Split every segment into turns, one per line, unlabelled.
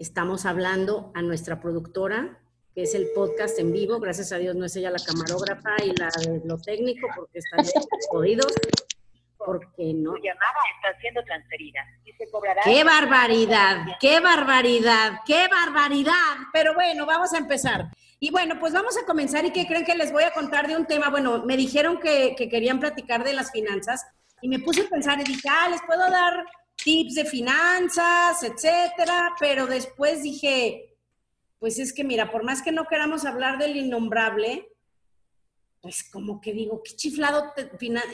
estamos hablando a nuestra productora, que es el podcast en vivo. Gracias a Dios no es ella la camarógrafa y la de lo técnico, porque están jodidos. Porque no.
Tu llamada está siendo transferida y se cobrará.
¡Qué barbaridad! ¡Qué barbaridad! ¡Qué barbaridad! Pero bueno, vamos a empezar. Y bueno, pues vamos a comenzar. ¿Y qué creen que les voy a contar de un tema? Bueno, me dijeron que, que querían platicar de las finanzas y me puse a pensar y dije, ah, les puedo dar tips de finanzas, etcétera, pero después dije, pues es que mira, por más que no queramos hablar del innombrable, pues como que digo, qué chiflado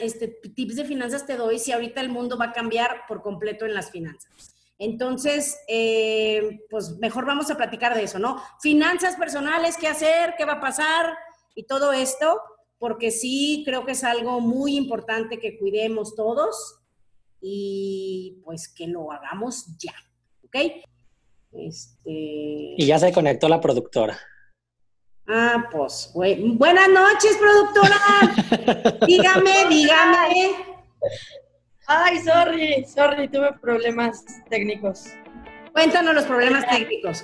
este, tips de finanzas te doy si ahorita el mundo va a cambiar por completo en las finanzas. Entonces, eh, pues mejor vamos a platicar de eso, ¿no? Finanzas personales, qué hacer, qué va a pasar y todo esto, porque sí creo que es algo muy importante que cuidemos todos y pues que lo hagamos ya, ¿ok?
Este... Y ya se conectó la productora.
Ah, pues, buenas noches, productora. dígame, dígame.
Ay, sorry, sorry, tuve problemas técnicos.
Cuéntanos los problemas técnicos.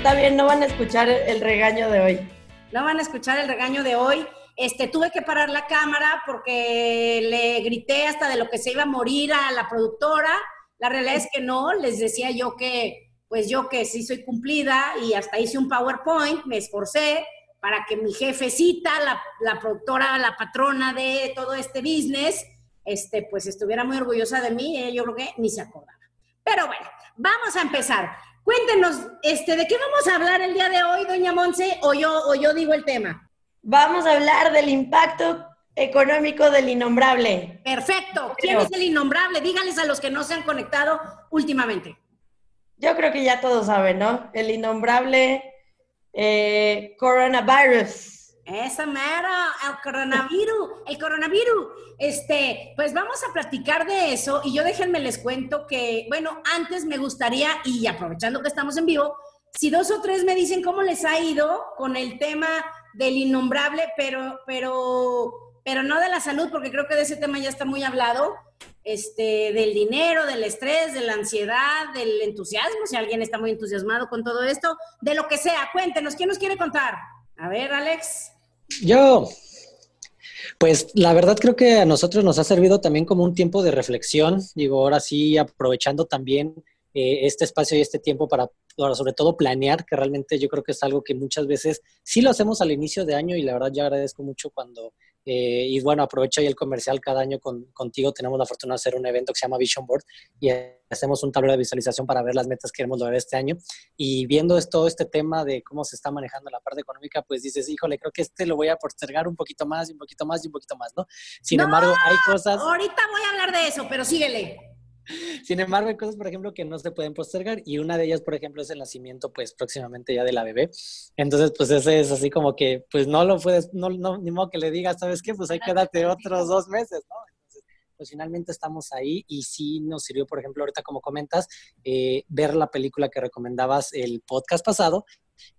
Está bien, no van a escuchar el regaño de hoy.
No van a escuchar el regaño de hoy. Este, tuve que parar la cámara porque le grité hasta de lo que se iba a morir a la productora. La realidad es que no, les decía yo que, pues yo que sí soy cumplida y hasta hice un PowerPoint, me esforcé para que mi jefecita, la, la productora, la patrona de todo este business, este, pues estuviera muy orgullosa de mí. yo creo que ni se acordaba. Pero bueno, vamos a empezar. Cuéntenos, este, ¿de qué vamos a hablar el día de hoy, doña Monse? O yo, o yo digo el tema.
Vamos a hablar del impacto económico del innombrable.
Perfecto. ¿Quién es el innombrable? Díganles a los que no se han conectado últimamente.
Yo creo que ya todos saben, ¿no? El innombrable eh, coronavirus.
Esa mera, el coronavirus, el coronavirus. Este, pues vamos a platicar de eso y yo déjenme les cuento que, bueno, antes me gustaría, y aprovechando que estamos en vivo, si dos o tres me dicen cómo les ha ido con el tema del innombrable, pero, pero, pero no de la salud, porque creo que de ese tema ya está muy hablado, este, del dinero, del estrés, de la ansiedad, del entusiasmo, si alguien está muy entusiasmado con todo esto, de lo que sea. Cuéntenos, ¿quién nos quiere contar? A ver, Alex.
Yo, pues la verdad creo que a nosotros nos ha servido también como un tiempo de reflexión. Digo, ahora sí, aprovechando también eh, este espacio y este tiempo para, sobre todo, planear, que realmente yo creo que es algo que muchas veces sí lo hacemos al inicio de año y la verdad yo agradezco mucho cuando eh, y bueno, aprovecho ahí el comercial. Cada año contigo tenemos la fortuna de hacer un evento que se llama Vision Board y hacemos un tablero de visualización para ver las metas que queremos lograr este año. Y viendo todo este tema de cómo se está manejando la parte económica, pues dices, híjole, creo que este lo voy a postergar un poquito más y un poquito más y un poquito más, ¿no? Sin embargo, hay cosas...
Ahorita voy a hablar de eso, pero síguele.
Sin embargo, hay cosas, por ejemplo, que no se pueden postergar y una de ellas, por ejemplo, es el nacimiento, pues próximamente ya de la bebé. Entonces, pues ese es así como que, pues no lo puedes, no, no, ni modo que le digas, ¿sabes qué? Pues hay que darte otros dos meses, ¿no? Entonces, pues finalmente estamos ahí y sí nos sirvió, por ejemplo, ahorita como comentas, eh, ver la película que recomendabas el podcast pasado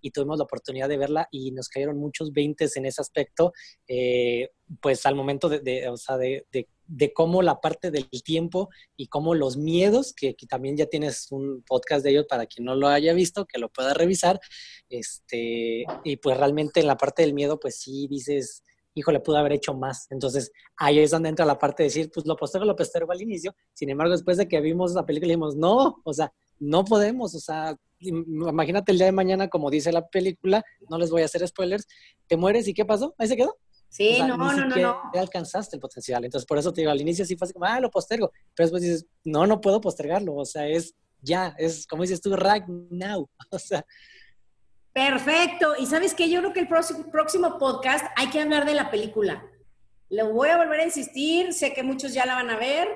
y tuvimos la oportunidad de verla y nos cayeron muchos veintes en ese aspecto, eh, pues al momento de, de, o sea, de, de, de, cómo la parte del tiempo y cómo los miedos, que, que, también ya tienes un podcast de ellos para quien no lo haya visto, que lo pueda revisar, este, y pues realmente en la parte del miedo, pues sí dices, híjole, pudo haber hecho más. Entonces, ahí es donde entra la parte de decir, pues lo postergo, lo postergo al inicio. Sin embargo, después de que vimos la película, dijimos, no, o sea, no podemos, o sea, imagínate el día de mañana, como dice la película, no les voy a hacer spoilers, te mueres y ¿qué pasó? Ahí se quedó.
Sí, no, no, no, no.
alcanzaste el potencial. Entonces, por eso te digo, al inicio sí fue así como, ah, lo postergo. Pero después dices, no, no puedo postergarlo. O sea, es ya, es como dices tú, right now. O sea.
Perfecto. Y sabes que yo creo que el próximo, próximo podcast hay que hablar de la película. Le voy a volver a insistir. Sé que muchos ya la van a ver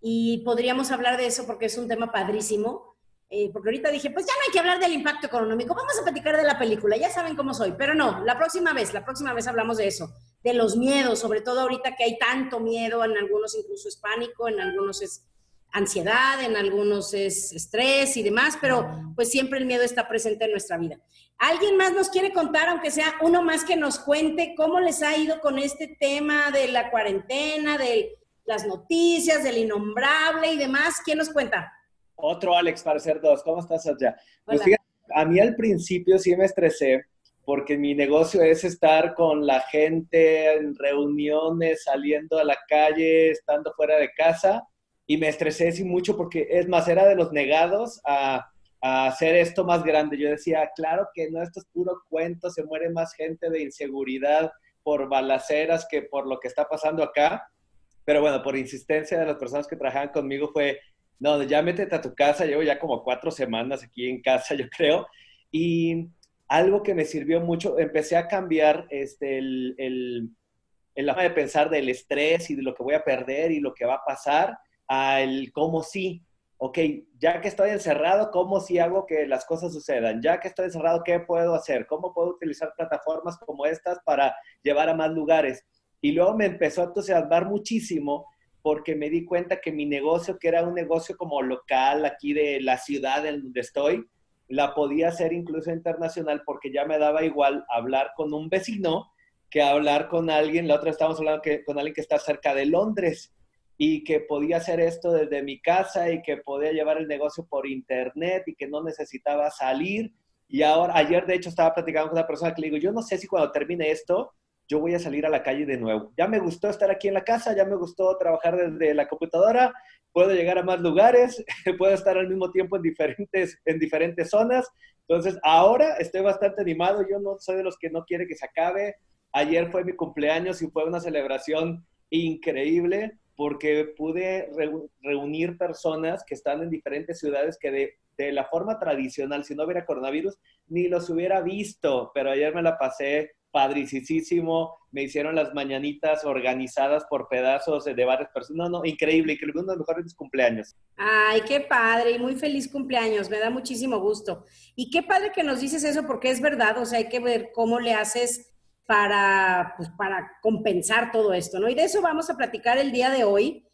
y podríamos hablar de eso porque es un tema padrísimo eh, porque ahorita dije, pues ya no hay que hablar del impacto económico, vamos a platicar de la película, ya saben cómo soy, pero no, la próxima vez, la próxima vez hablamos de eso, de los miedos, sobre todo ahorita que hay tanto miedo, en algunos incluso es pánico, en algunos es ansiedad, en algunos es estrés y demás, pero pues siempre el miedo está presente en nuestra vida. ¿Alguien más nos quiere contar, aunque sea uno más que nos cuente cómo les ha ido con este tema de la cuarentena, de las noticias, del innombrable y demás? ¿Quién nos cuenta?
Otro Alex para ser dos. ¿Cómo estás allá? Pues fíjate, a mí al principio sí me estresé porque mi negocio es estar con la gente en reuniones, saliendo a la calle, estando fuera de casa y me estresé sí mucho porque es más, era de los negados a, a hacer esto más grande. Yo decía, claro que no, esto es puro cuento, se muere más gente de inseguridad por balaceras que por lo que está pasando acá. Pero bueno, por insistencia de las personas que trabajaban conmigo fue, no, ya métete a tu casa, llevo ya como cuatro semanas aquí en casa, yo creo. Y algo que me sirvió mucho, empecé a cambiar este, el, el, el forma de pensar del estrés y de lo que voy a perder y lo que va a pasar, al cómo sí. Ok, ya que estoy encerrado, ¿cómo sí hago que las cosas sucedan? Ya que estoy encerrado, ¿qué puedo hacer? ¿Cómo puedo utilizar plataformas como estas para llevar a más lugares? Y luego me empezó a entusiasmar muchísimo porque me di cuenta que mi negocio, que era un negocio como local aquí de la ciudad en donde estoy, la podía hacer incluso internacional porque ya me daba igual hablar con un vecino que hablar con alguien, la otra estábamos hablando que, con alguien que está cerca de Londres y que podía hacer esto desde mi casa y que podía llevar el negocio por internet y que no necesitaba salir. Y ahora, ayer de hecho estaba platicando con una persona que le digo, yo no sé si cuando termine esto, yo voy a salir a la calle de nuevo. Ya me gustó estar aquí en la casa, ya me gustó trabajar desde la computadora, puedo llegar a más lugares, puedo estar al mismo tiempo en diferentes, en diferentes zonas. Entonces, ahora estoy bastante animado, yo no soy de los que no quiere que se acabe. Ayer fue mi cumpleaños y fue una celebración increíble porque pude reunir personas que están en diferentes ciudades que de, de, la forma tradicional, si no hubiera coronavirus, ni los hubiera visto, pero ayer me la pasé padricísimo, me hicieron las mañanitas organizadas por pedazos de varias personas, no, no, increíble, increíble, uno de los mejores cumpleaños.
Ay, qué padre y muy feliz cumpleaños, me da muchísimo gusto. Y qué padre que nos dices eso porque es verdad, o sea, hay que ver cómo le haces para, pues, para compensar todo esto, ¿no? Y de eso vamos a platicar el día de hoy.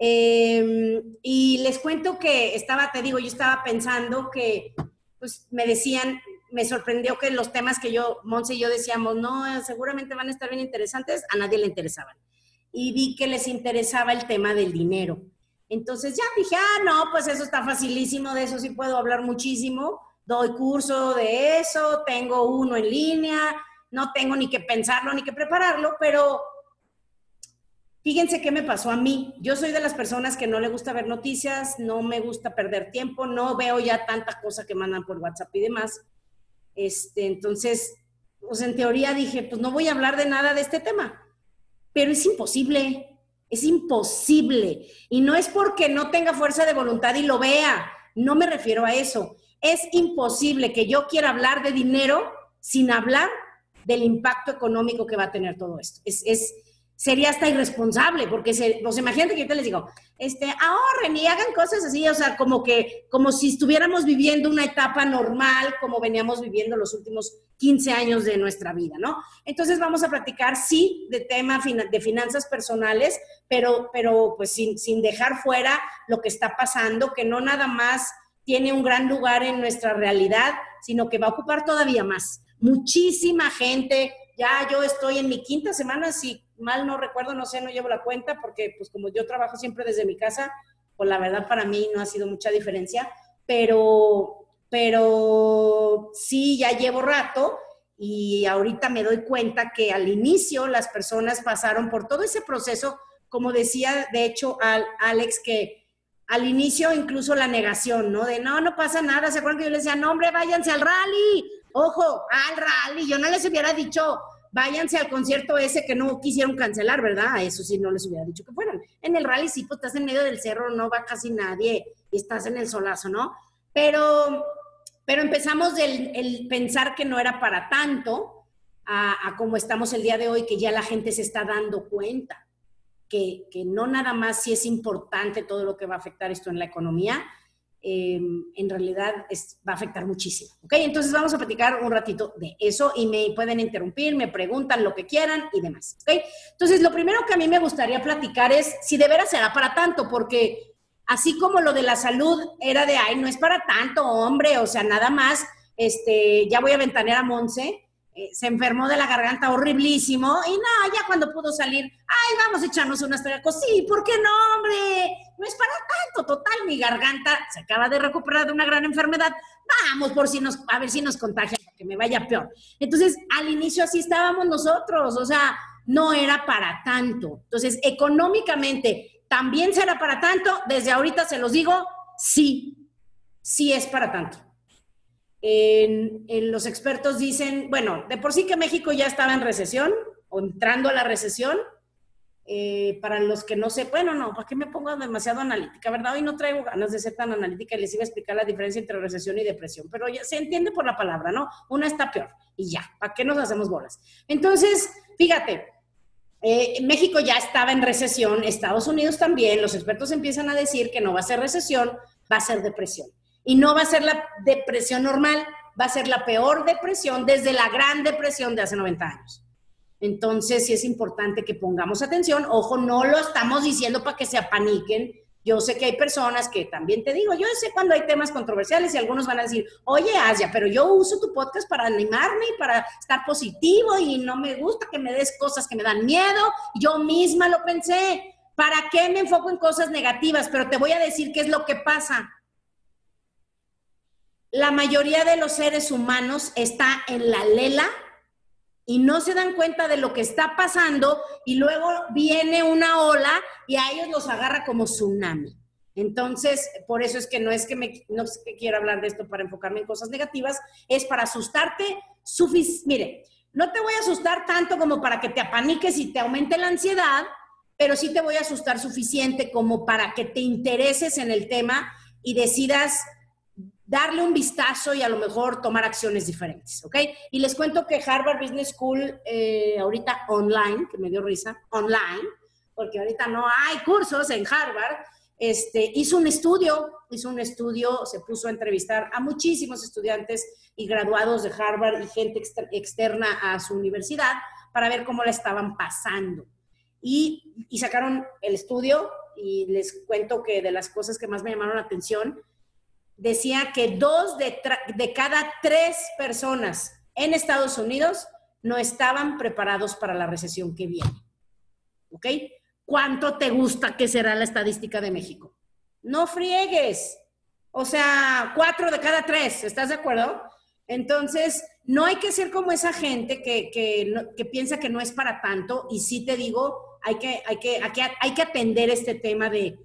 Eh, y les cuento que estaba, te digo, yo estaba pensando que, pues me decían, me sorprendió que los temas que yo, Monse y yo decíamos, no, seguramente van a estar bien interesantes, a nadie le interesaban. Y vi que les interesaba el tema del dinero. Entonces ya dije, ah, no, pues eso está facilísimo, de eso sí puedo hablar muchísimo. Doy curso de eso, tengo uno en línea, no tengo ni que pensarlo ni que prepararlo, pero fíjense qué me pasó a mí. Yo soy de las personas que no le gusta ver noticias, no me gusta perder tiempo, no veo ya tanta cosa que mandan por WhatsApp y demás. Este, entonces, pues en teoría dije, pues no voy a hablar de nada de este tema, pero es imposible, es imposible. Y no es porque no tenga fuerza de voluntad y lo vea, no me refiero a eso. Es imposible que yo quiera hablar de dinero sin hablar del impacto económico que va a tener todo esto. Es, es sería hasta irresponsable, porque se, pues imagínate que yo te les digo, este, ahorren y hagan cosas así, o sea, como que, como si estuviéramos viviendo una etapa normal, como veníamos viviendo los últimos 15 años de nuestra vida, ¿no? Entonces vamos a platicar, sí, de tema de finanzas personales, pero, pero pues sin, sin dejar fuera lo que está pasando, que no nada más tiene un gran lugar en nuestra realidad, sino que va a ocupar todavía más. Muchísima gente, ya yo estoy en mi quinta semana, si mal no recuerdo, no sé, no llevo la cuenta, porque pues como yo trabajo siempre desde mi casa, pues la verdad para mí no ha sido mucha diferencia, pero, pero sí, ya llevo rato y ahorita me doy cuenta que al inicio las personas pasaron por todo ese proceso, como decía de hecho al, Alex, que al inicio incluso la negación, ¿no? De no, no pasa nada, ¿se acuerdan que yo les decía, no, hombre, váyanse al rally, ojo, al rally, yo no les hubiera dicho, váyanse al concierto ese que no quisieron cancelar, ¿verdad? Eso sí, no les hubiera dicho que fueran. En el rally sí, pues estás en medio del cerro, no va casi nadie y estás en el solazo, ¿no? Pero, pero empezamos el, pensar que no era para tanto a, a, como estamos el día de hoy, que ya la gente se está dando cuenta. Que, que no nada más si es importante todo lo que va a afectar esto en la economía, eh, en realidad es- va a afectar muchísimo. ¿Ok? Entonces vamos a platicar un ratito de eso y me pueden interrumpir, me preguntan lo que quieran y demás. ¿Ok? Entonces, lo primero que a mí me gustaría platicar es si de veras será para tanto, porque así como lo de la salud era de, ay, no es para tanto, hombre, o sea, nada más, este, ya voy a ventanear a Monse, eh, se enfermó de la garganta horriblísimo y no, ya cuando pudo salir, ay, vamos a echarnos unas tragos, sí, ¿por qué no, hombre? No es para tanto, total, mi garganta se acaba de recuperar de una gran enfermedad, vamos por si nos, a ver si nos contagian, que me vaya peor. Entonces, al inicio así estábamos nosotros, o sea, no era para tanto. Entonces, económicamente, ¿también será para tanto? Desde ahorita se los digo, sí, sí es para tanto. En, los expertos dicen, bueno, de por sí que México ya estaba en recesión o entrando a la recesión. Eh, para los que no sé, bueno, no, ¿para qué me pongo demasiado analítica? ¿Verdad? Hoy no traigo ganas de ser tan analítica y les iba a explicar la diferencia entre recesión y depresión, pero ya se entiende por la palabra, ¿no? Una está peor y ya, ¿para qué nos hacemos bolas? Entonces, fíjate, eh, México ya estaba en recesión, Estados Unidos también, los expertos empiezan a decir que no va a ser recesión, va a ser depresión. Y no va a ser la depresión normal, va a ser la peor depresión desde la gran depresión de hace 90 años. Entonces, sí es importante que pongamos atención. Ojo, no lo estamos diciendo para que se apaniquen. Yo sé que hay personas que también te digo, yo sé cuando hay temas controversiales y algunos van a decir, oye, Asia, pero yo uso tu podcast para animarme y para estar positivo y no me gusta que me des cosas que me dan miedo. Yo misma lo pensé. ¿Para qué me enfoco en cosas negativas? Pero te voy a decir qué es lo que pasa. La mayoría de los seres humanos está en la lela y no se dan cuenta de lo que está pasando y luego viene una ola y a ellos los agarra como tsunami. Entonces, por eso es que no es que me, no quiera hablar de esto para enfocarme en cosas negativas, es para asustarte. sufic- Mire, no te voy a asustar tanto como para que te apaniques y te aumente la ansiedad, pero sí te voy a asustar suficiente como para que te intereses en el tema y decidas darle un vistazo y a lo mejor tomar acciones diferentes, ¿ok? Y les cuento que Harvard Business School, eh, ahorita online, que me dio risa, online, porque ahorita no hay cursos en Harvard, este, hizo un estudio, hizo un estudio, se puso a entrevistar a muchísimos estudiantes y graduados de Harvard y gente exter- externa a su universidad para ver cómo la estaban pasando. Y, y sacaron el estudio y les cuento que de las cosas que más me llamaron la atención, decía que dos de, cada tres personas en Estados Unidos no estaban preparados para la recesión que viene. ¿Ok? ¿Cuánto te gusta que será la estadística de México? No friegues. O sea, cuatro de cada tres, ¿estás de acuerdo? Entonces, no hay que ser como esa gente que, que, que piensa que no es para tanto. Y sí te digo, hay, que, hay, que, hay que atender este tema de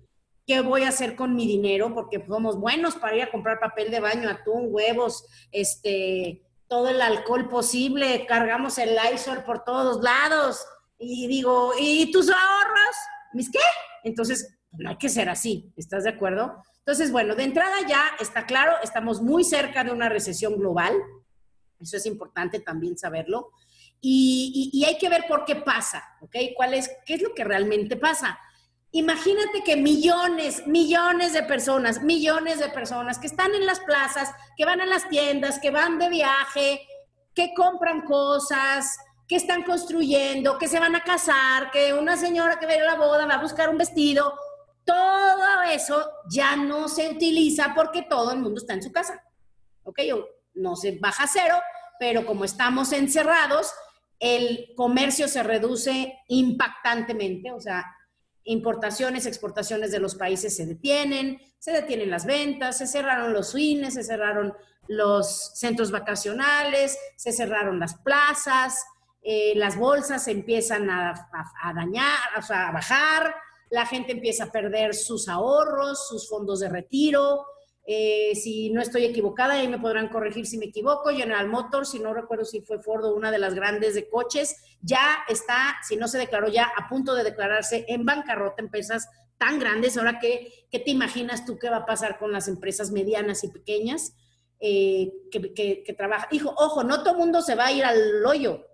qué voy a hacer con mi dinero, porque somos buenos para ir a comprar papel de baño, atún, huevos, este, todo el alcohol posible, cargamos el Lysol por todos lados. Y digo, ¿y tus ahorros? ¿Mis qué? Entonces, no hay que ser así, ¿estás de acuerdo? Entonces, bueno, de entrada ya está claro, estamos muy cerca de una recesión global, eso es importante también saberlo, y, y- y hay que ver por qué pasa, ¿ok? ¿Cuál es, ¿Qué es lo que realmente pasa? Imagínate que millones, millones de personas, millones de personas que están en las plazas, que van a las tiendas, que van de viaje, que compran cosas, que están construyendo, que se van a casar, que una señora que va a la boda va a buscar un vestido, todo eso ya no se utiliza porque todo el mundo está en su casa. ¿Ok? O No se baja cero, pero como estamos encerrados, el comercio se reduce impactantemente, o sea, importaciones, exportaciones de los países se detienen, se detienen las ventas, se cerraron los cines, se cerraron los centros vacacionales, se cerraron las plazas, eh, las bolsas empiezan a- a dañar, o sea, a bajar, la gente empieza a perder sus ahorros, sus fondos de retiro. Eh, si no estoy equivocada, ahí me podrán corregir si me equivoco. General Motors, si no recuerdo si fue Ford o una de las grandes de coches, ya está, si no se declaró ya, a punto de declararse en bancarrota empresas tan grandes. Ahora, ¿qué, qué te imaginas tú qué va a pasar con las empresas medianas y pequeñas eh, que, que, que trabajan? Hijo, ojo, no todo mundo se va a ir al hoyo,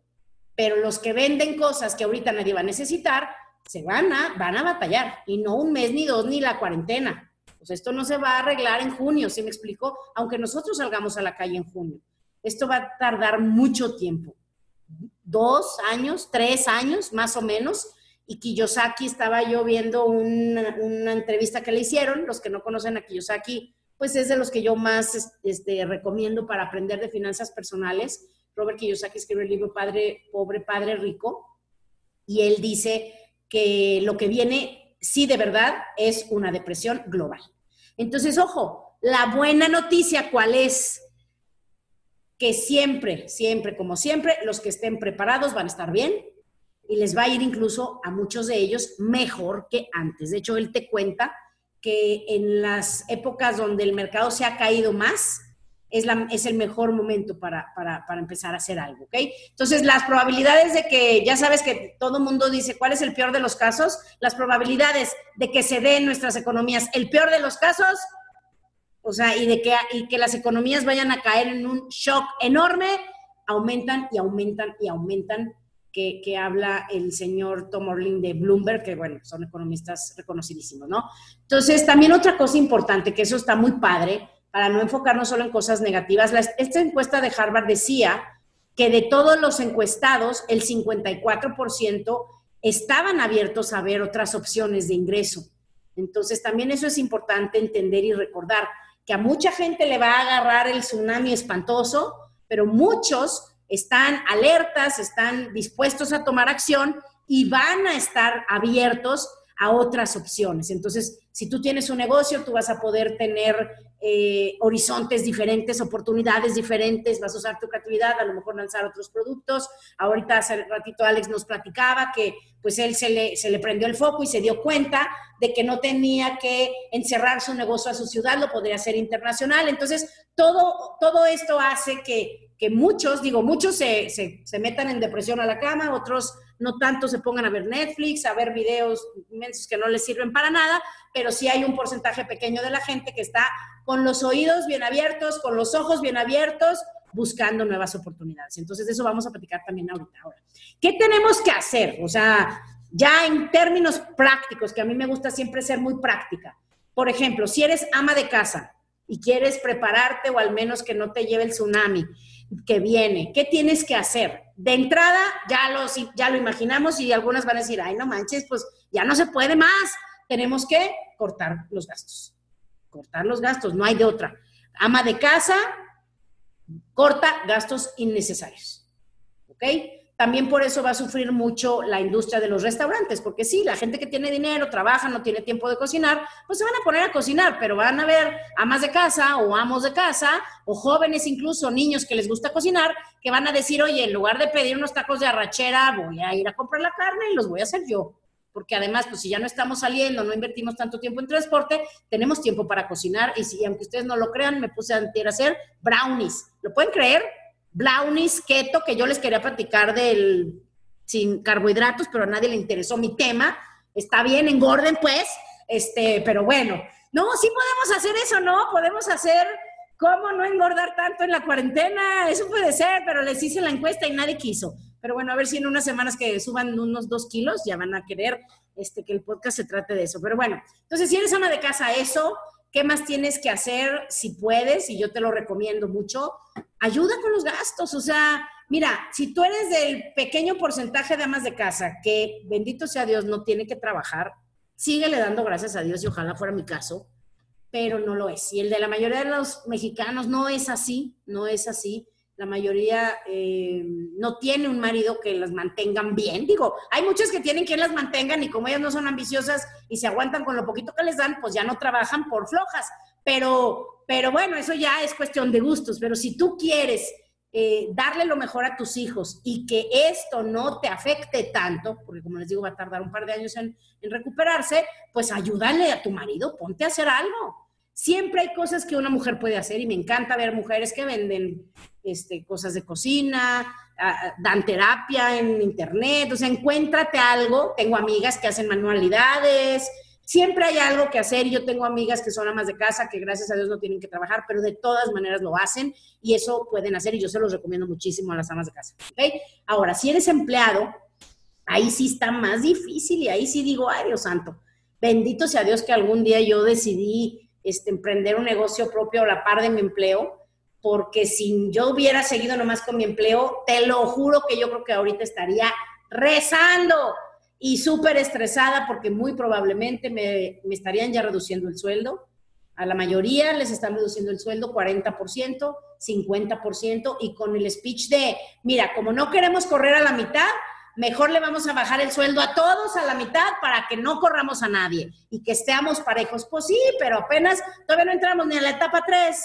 pero los que venden cosas que ahorita nadie va a necesitar, se van a, van a batallar. Y no un mes, ni dos, ni la cuarentena. Esto no se va a arreglar en junio, ¿sí me explico? Aunque nosotros salgamos a la calle en junio. Esto va a tardar mucho tiempo. Dos años, tres años, más o menos. Y Kiyosaki, estaba yo viendo una, una entrevista que le hicieron. Los que no conocen a Kiyosaki, pues es de los que yo más este, recomiendo para aprender de finanzas personales. Robert Kiyosaki escribió el libro Padre Pobre, Padre Rico. Y él dice que lo que viene, sí de verdad, es una depresión global. Entonces, ojo, la buena noticia, ¿cuál es? Que siempre, siempre, como siempre, los que estén preparados van a estar bien y les va a ir incluso a muchos de ellos mejor que antes. De hecho, él te cuenta que en las épocas donde el mercado se ha caído más, es, la, es el mejor momento para, para, para, empezar a hacer algo, ¿ok? Entonces, las probabilidades de que, ya sabes que todo mundo dice, ¿cuál es el peor de los casos? Las probabilidades de que se den nuestras economías, el peor de los casos, o sea, y de que, y que las economías vayan a caer en un shock enorme, aumentan y aumentan y aumentan, que, que habla el señor Tom Orling de Bloomberg, que bueno, son economistas reconocidísimos, ¿no? Entonces, también otra cosa importante, que eso está muy padre, para no enfocarnos solo en cosas negativas, esta encuesta de Harvard decía que de todos los encuestados, el 54% estaban abiertos a ver otras opciones de ingreso. Entonces, también eso es importante entender y recordar, que a mucha gente le va a agarrar el tsunami espantoso, pero muchos están alertas, están dispuestos a tomar acción y van a estar abiertos a otras opciones. Entonces, si tú tienes un negocio, tú vas a poder tener eh, horizontes diferentes, oportunidades diferentes, vas a usar tu creatividad, a lo mejor lanzar otros productos. Ahorita hace ratito Alex nos platicaba que pues él se le, se le prendió el foco y se dio cuenta de que no tenía que encerrar su negocio a su ciudad, lo podría hacer internacional. Entonces, todo, todo esto hace que, que muchos, digo, muchos se, se, se metan en depresión a la cama, otros no tanto se pongan a ver Netflix, a ver videos inmensos que no les sirven para nada, pero sí hay un porcentaje pequeño de la gente que está con los oídos bien abiertos, con los ojos bien abiertos, buscando nuevas oportunidades. Entonces, de eso vamos a platicar también ahorita. Ahora, ¿qué tenemos que hacer? O sea, ya en términos prácticos, que a mí me gusta siempre ser muy práctica. Por ejemplo, si eres ama de casa y quieres prepararte o al menos que no te lleve el tsunami que viene, ¿qué tienes que hacer? De entrada, ya lo, ya lo imaginamos y algunas van a decir, ay, no manches, pues ya no se puede más. Tenemos que cortar los gastos cortar los gastos, no hay de otra. Ama de casa, corta gastos innecesarios. ¿Ok? También por eso va a sufrir mucho la industria de los restaurantes, porque sí, la gente que tiene dinero, trabaja, no tiene tiempo de cocinar, pues se van a poner a cocinar, pero van a ver amas de casa o amos de casa, o jóvenes incluso, niños que les gusta cocinar, que van a decir, oye, en lugar de pedir unos tacos de arrachera, voy a ir a comprar la carne y los voy a hacer yo porque además, pues si ya no estamos saliendo, no invertimos tanto tiempo en transporte, tenemos tiempo para cocinar y si, aunque ustedes no lo crean, me puse a hacer brownies. ¿Lo pueden creer? Brownies keto, que yo les quería platicar del sin carbohidratos, pero a nadie le interesó mi tema. Está bien, engorden pues, este, pero bueno. No, sí podemos hacer eso, ¿no? Podemos hacer cómo no engordar tanto en la cuarentena. Eso puede ser, pero les hice la encuesta y nadie quiso. Pero bueno, a ver si en unas semanas que suban unos dos kilos ya van a querer este, que el podcast se trate de eso. Pero bueno, entonces si eres ama de casa, eso, ¿qué más tienes que hacer si puedes? Y yo te lo recomiendo mucho. Ayuda con los gastos. O sea, mira, si tú eres del pequeño porcentaje de amas de casa que, bendito sea Dios, no tiene que trabajar, síguele dando gracias a Dios y ojalá fuera mi caso, pero no lo es. Y el de la mayoría de los mexicanos no es así, no es así la mayoría eh, no tiene un marido que las mantengan bien. Digo, hay muchas que tienen quien las mantengan y como ellas no son ambiciosas y se aguantan con lo poquito que les dan, pues ya no trabajan por flojas. Pero, pero bueno, eso ya es cuestión de gustos. Pero si tú quieres eh, darle lo mejor a tus hijos y que esto no te afecte tanto, porque como les digo, va a tardar un par de años en, en recuperarse, pues ayúdale a tu marido, ponte a hacer algo. Siempre hay cosas que una mujer puede hacer y me encanta ver mujeres que venden este, cosas de cocina, dan terapia en internet, o sea, encuéntrate algo. Tengo amigas que hacen manualidades, siempre hay algo que hacer. Yo tengo amigas que son amas de casa que gracias a Dios no tienen que trabajar, pero de todas maneras lo hacen y eso pueden hacer y yo se los recomiendo muchísimo a las amas de casa. ¿okay? Ahora, si eres empleado, ahí sí está más difícil y ahí sí digo, ay Dios santo, bendito sea Dios que algún día yo decidí este, emprender un negocio propio a la par de mi empleo, porque si yo hubiera seguido nomás con mi empleo, te lo juro que yo creo que ahorita estaría rezando y súper estresada porque muy probablemente me, me estarían ya reduciendo el sueldo. A la mayoría les están reduciendo el sueldo 40%, 50% y con el speech de, mira, como no queremos correr a la mitad, mejor le vamos a bajar el sueldo a todos a la mitad para que no corramos a nadie y que estemos parejos. Pues sí, pero apenas todavía no entramos ni a la etapa 3.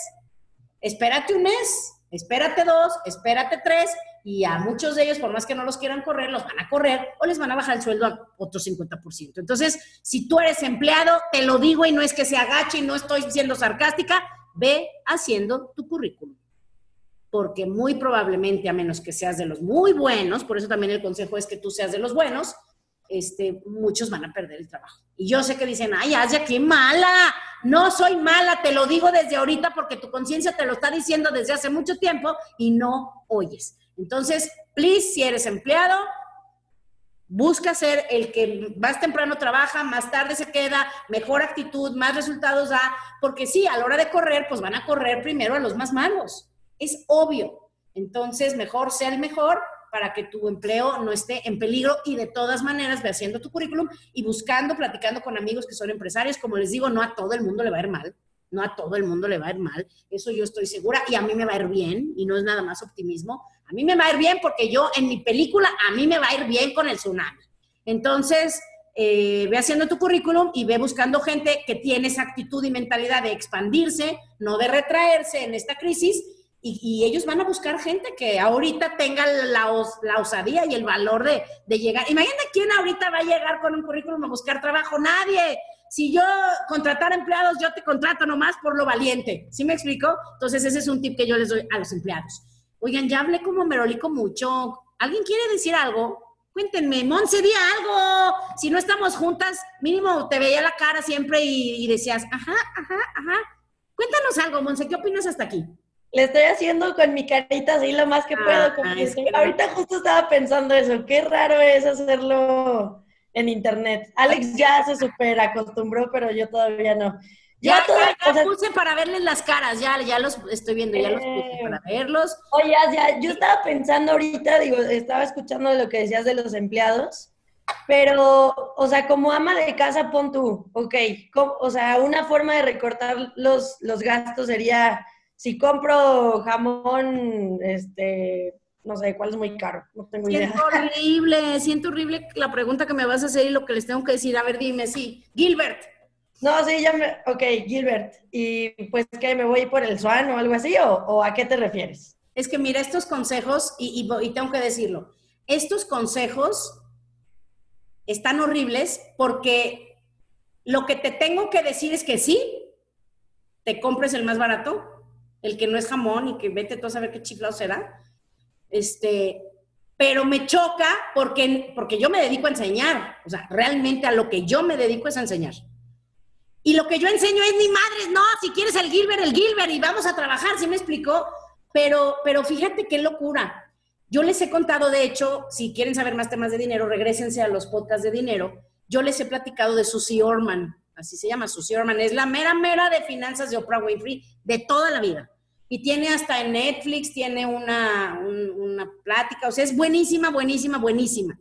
Espérate un mes, espérate dos, espérate tres y a muchos de ellos, por más que no los quieran correr, los van a correr o les van a bajar el sueldo a otro 50%. Entonces, si tú eres empleado, te lo digo y no es que se agache y no estoy siendo sarcástica, ve haciendo tu currículum. Porque muy probablemente, a menos que seas de los muy buenos, por eso también el consejo es que tú seas de los buenos, este, muchos van a perder el trabajo. Y yo sé que dicen, ay, Asia, qué mala. No soy mala, te lo digo desde ahorita porque tu conciencia te lo está diciendo desde hace mucho tiempo y no oyes. Entonces, please, si eres empleado, busca ser el que más temprano trabaja, más tarde se queda, mejor actitud, más resultados da, porque sí, a la hora de correr, pues van a correr primero a los más malos. Es obvio. Entonces, mejor sea el mejor para que tu empleo no esté en peligro y de todas maneras ve haciendo tu currículum y buscando, platicando con amigos que son empresarios. Como les digo, no a todo el mundo le va a ir mal, no a todo el mundo le va a ir mal, eso yo estoy segura y a mí me va a ir bien y no es nada más optimismo. A mí me va a ir bien porque yo en mi película, a mí me va a ir bien con el tsunami. Entonces, eh, ve haciendo tu currículum y ve buscando gente que tiene esa actitud y mentalidad de expandirse, no de retraerse en esta crisis y, ellos van a buscar gente que ahorita tenga la, la osadía y el valor de, de, llegar. Imagínate quién ahorita va a llegar con un currículum a buscar trabajo. Nadie. Si yo contratar empleados, yo te contrato nomás por lo valiente. ¿Sí me explico? Entonces ese es un tip que yo les doy a los empleados. Oigan, ya hablé como merolico mucho. ¿Alguien quiere decir algo? Cuéntenme, Monse, di algo. Si no estamos juntas, mínimo te veía la cara siempre y, y decías, ajá, ajá, ajá. Cuéntanos algo, Monse, ¿qué opinas hasta aquí?
Le estoy haciendo con mi carita así lo más que puedo. Ah, ahorita justo estaba pensando eso. Qué raro es hacerlo en internet. Alex ya se super acostumbró, pero yo todavía no.
Ya, ya, puse para verles las caras, ya, ya los estoy viendo, ya los puse eh, para verlos.
Oye, ya, yo estaba pensando ahorita, digo, estaba escuchando lo que decías de los empleados, pero, o sea, como ama de casa, pon tú, ok, o sea, una forma de recortar los, los gastos sería si compro jamón, este, no sé, cuál es muy caro, no tengo
idea. Siento horrible, siento horrible la pregunta que me vas a hacer y lo que les tengo que decir. A ver, dime, sí. Gilbert.
No, sí, ya me, ok, Gilbert. Y pues, ¿qué? ¿Me voy por el Swan o algo así? ¿O, a qué te refieres?
Es que mira, estos consejos, y, y tengo que decirlo, estos consejos están horribles porque lo que te tengo que decir es que sí, te compres el más barato, el que no es jamón y que vete tú a saber qué chiflado será. Este, pero me choca porque, porque yo me dedico a enseñar, o sea, realmente a lo que yo me dedico es a enseñar. Y lo que yo enseño es ni madres, no, si quieres el Gilbert, el Gilbert, y vamos a trabajar, ¿sí me explicó? Pero, pero fíjate qué locura. Yo les he contado, de hecho, si quieren saber más temas de dinero, regresense a los podcasts de dinero. Yo les he platicado de Susie Orman, así se llama Susie Orman, es la mera mera de finanzas de Oprah Winfrey de toda la vida y tiene hasta en Netflix, tiene una, una plática, o sea, es buenísima, buenísima, buenísima.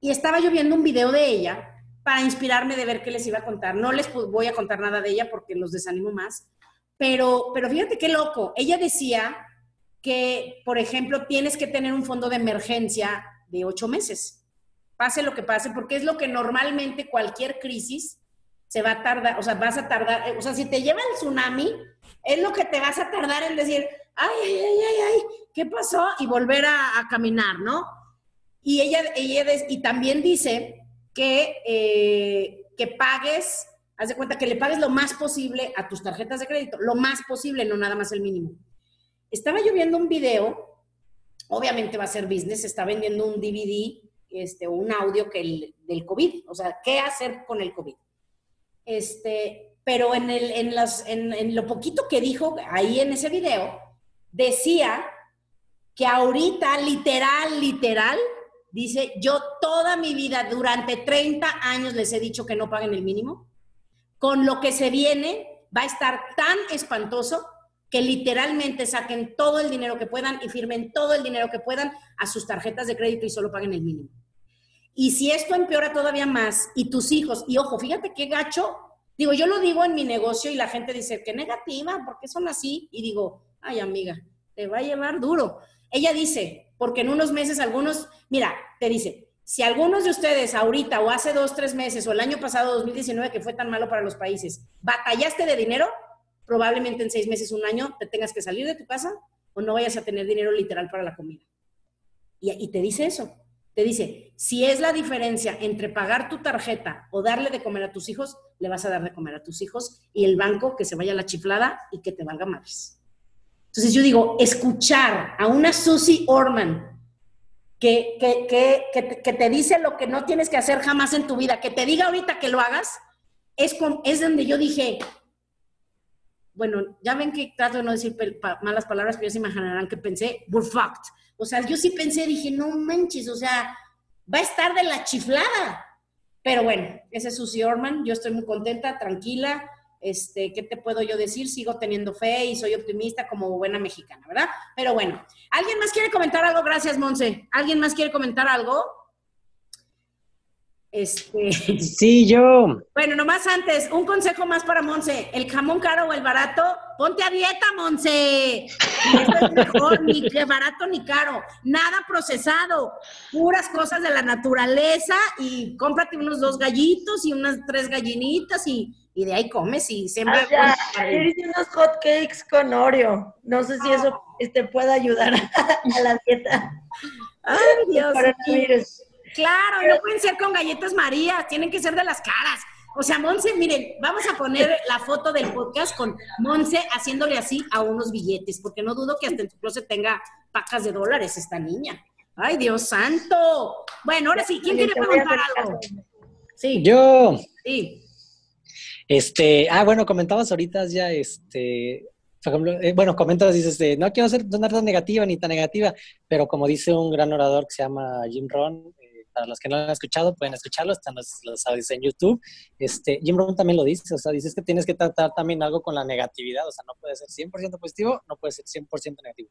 Y estaba yo viendo un video de ella para inspirarme de ver qué les iba a contar. No les voy a contar nada de ella porque los desanimo más, pero, pero fíjate qué loco. Ella decía que, por ejemplo, tienes que tener un fondo de emergencia de ocho meses, pase lo que pase, porque es lo que normalmente cualquier crisis se va a tardar, o sea, vas a tardar, o sea, si te lleva el tsunami, es lo que te vas a tardar en decir, ay, ay, ay, ay, ay, ¿qué pasó? Y volver a, caminar, ¿no? Y ella, ella y también dice que, eh, que pagues, haz de cuenta que le pagues lo más posible a tus tarjetas de crédito, lo más posible, no nada más el mínimo. Estaba yo viendo un video, obviamente va a ser business, está vendiendo un DVD, este, un audio que el, del COVID, o sea, ¿qué hacer con el COVID? Este, pero en, el, en, las, en, lo poquito que dijo ahí en ese video, decía que ahorita, literal, literal, dice, yo toda mi vida, durante 30 años les he dicho que no paguen el mínimo. Con lo que se viene, va a estar tan espantoso que literalmente saquen todo el dinero que puedan y firmen todo el dinero que puedan a sus tarjetas de crédito y solo paguen el mínimo. Y si esto empeora todavía más y tus hijos, y ojo, fíjate qué gacho, digo, yo lo digo en mi negocio y la gente dice, qué negativa, ¿por qué son así? Y digo, ay amiga, te va a llevar duro. Ella dice, porque en unos meses algunos, mira, te dice, si algunos de ustedes ahorita o hace dos, tres meses o el año pasado, 2019, que fue tan malo para los países, batallaste de dinero, probablemente en seis meses, un año, te tengas que salir de tu casa o no vayas a tener dinero literal para la comida. Y, y te dice eso. Te dice, si es la diferencia entre pagar tu tarjeta o darle de comer a tus hijos, le vas a dar de comer a tus hijos y el banco que se vaya a la chiflada y que te valga madres. Entonces yo digo, escuchar a una Susie Orman que, que, que, que, te dice lo que no tienes que hacer jamás en tu vida, que te diga ahorita que lo hagas, es, es donde yo dije, bueno, ya ven que trato de no decir malas palabras, pero ya se imaginarán que pensé, we're fucked. O sea, yo sí pensé, dije, no manches, o sea, va a estar de la chiflada. Pero bueno, ese es Susie Orman, yo estoy muy contenta, tranquila, este, ¿qué te puedo yo decir? Sigo teniendo fe y soy optimista como buena mexicana, ¿verdad? Pero bueno, ¿alguien más quiere comentar algo? Gracias, Monse. ¿Alguien más quiere comentar algo? Este...
Sí, yo.
Bueno, nomás antes, un consejo más para Monse. El jamón caro o el barato, ponte a dieta, Monse. Esto es mejor, ni barato ni caro. Nada procesado. Puras cosas de la naturaleza y cómprate unos dos gallitos y unas tres gallinitas y, y de ahí comes y siempre.
ayer hice unos hot cakes con Oreo. No sé si eso te este, puede ayudar a la dieta.
Ay, Dios. Claro, no pueden ser con galletas María, tienen que ser de las caras. O sea, Monse, miren, vamos a poner la foto del podcast con Monse haciéndole así a unos billetes, porque no dudo que hasta en su closet tenga pacas de dólares esta niña. ¡Ay, Dios santo! Bueno, ahora sí, ¿quién quiere preguntar algo?
Sí. Yo.
Sí.
Este, ah, bueno, comentabas ahorita ya, este, por ejemplo, eh, bueno, comentas, dices, eh, no quiero ser tan negativa ni tan negativa, pero como dice un gran orador que se llama Jim Ron, para los que no lo han escuchado, pueden escucharlo, están los, los, audios en YouTube. Este, Jim Rohn también lo dice, o sea, dices que tienes que tratar también algo con la negatividad, o sea, no puede ser 100% positivo, no puede ser 100% negativo.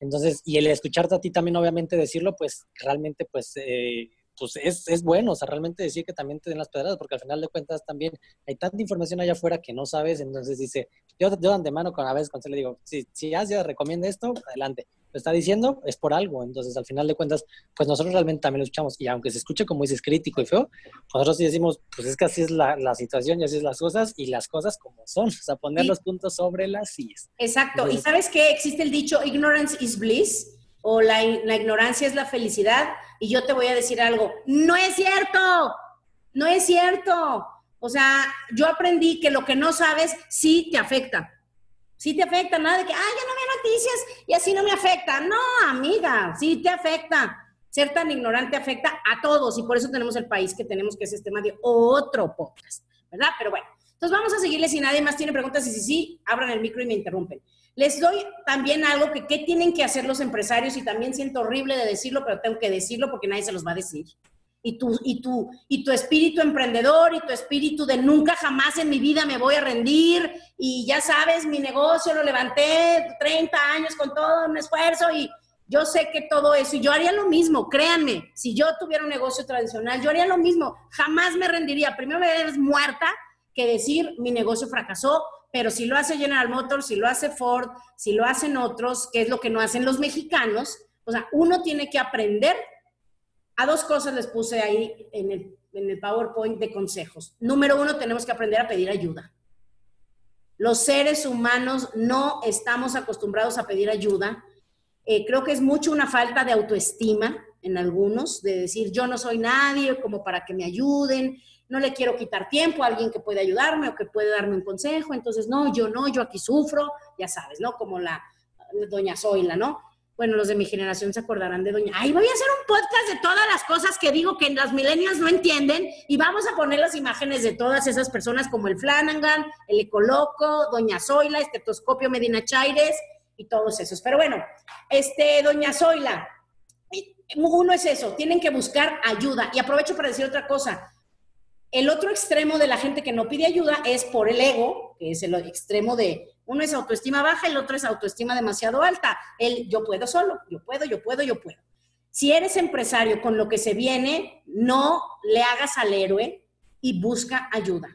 Entonces, y el escucharte a ti también, obviamente, decirlo, pues realmente, pues... Eh, pues es, es, bueno, o sea, realmente decir que también te den las pedradas, porque al final de cuentas también hay tanta información allá afuera que no sabes, entonces dice, yo, yo de antemano con a veces cuando le digo, si, si ya recomienda esto, adelante, lo está diciendo, es por algo. Entonces, al final de cuentas, pues nosotros realmente también lo escuchamos. Y aunque se escuche, como dices, crítico y feo, nosotros sí decimos, pues es que así es la, la situación y así es las cosas y las cosas como son. O sea, poner los puntos sobre las sillas.
Exacto. y sabes que existe el dicho, ignorance is bliss, o la, la ignorancia es la felicidad. Y yo te voy a decir algo, no es cierto, no es cierto. O sea, yo aprendí que lo que no sabes sí te afecta. Sí te afecta, nada de que, ah, ya no veo noticias y así no me afecta. No, amiga, sí te afecta. Ser tan ignorante afecta a todos y por eso tenemos el país que tenemos, que es este tema de otro podcast, ¿verdad? Pero bueno, entonces vamos a seguirle si nadie más tiene preguntas y si sí, abran el micro y me interrumpen. Les doy también algo que qué tienen que hacer los empresarios y también siento horrible de decirlo, pero tengo que decirlo porque nadie se los va a decir y tu, y, tu, y tu espíritu emprendedor y tu espíritu de nunca jamás en mi vida me voy a rendir y ya sabes, mi negocio lo levanté 30 años con todo un esfuerzo y yo sé que todo eso, y yo haría lo mismo, créanme, si yo tuviera un negocio tradicional, yo haría lo mismo, jamás me rendiría, primero me ves muerta que decir mi negocio fracasó, pero si lo hace General Motors, si lo hace Ford, si lo hacen otros, que es lo que no hacen los mexicanos, o sea, uno tiene que aprender a dos cosas les puse ahí en el, PowerPoint de consejos. Número uno, tenemos que aprender a pedir ayuda. Los seres humanos no estamos acostumbrados a pedir ayuda. Eh, creo que es mucho una falta de autoestima en algunos, de decir yo no soy nadie como para que me ayuden, no le quiero quitar tiempo a alguien que puede ayudarme o que puede darme un consejo, entonces no, yo no, yo aquí sufro, ya sabes, ¿no? Como la doña Zoila, ¿no? Bueno, los de mi generación se acordarán de Doña. Ay, voy a hacer un podcast de todas las cosas que digo que las millennials no entienden y vamos a poner las imágenes de todas esas personas como el Flanagan, el Ecoloco, Doña Zoila, Estetoscopio Medina Chaires y todos esos. Pero bueno, este, Doña Zoila, uno es eso, tienen que buscar ayuda. Y aprovecho para decir otra cosa. El otro extremo de la gente que no pide ayuda es por el ego, que es el extremo de uno es autoestima baja el otro es autoestima demasiado alta. El yo puedo solo, yo puedo, yo puedo, yo puedo. Si eres empresario con lo que se viene, no le hagas al héroe y busca ayuda.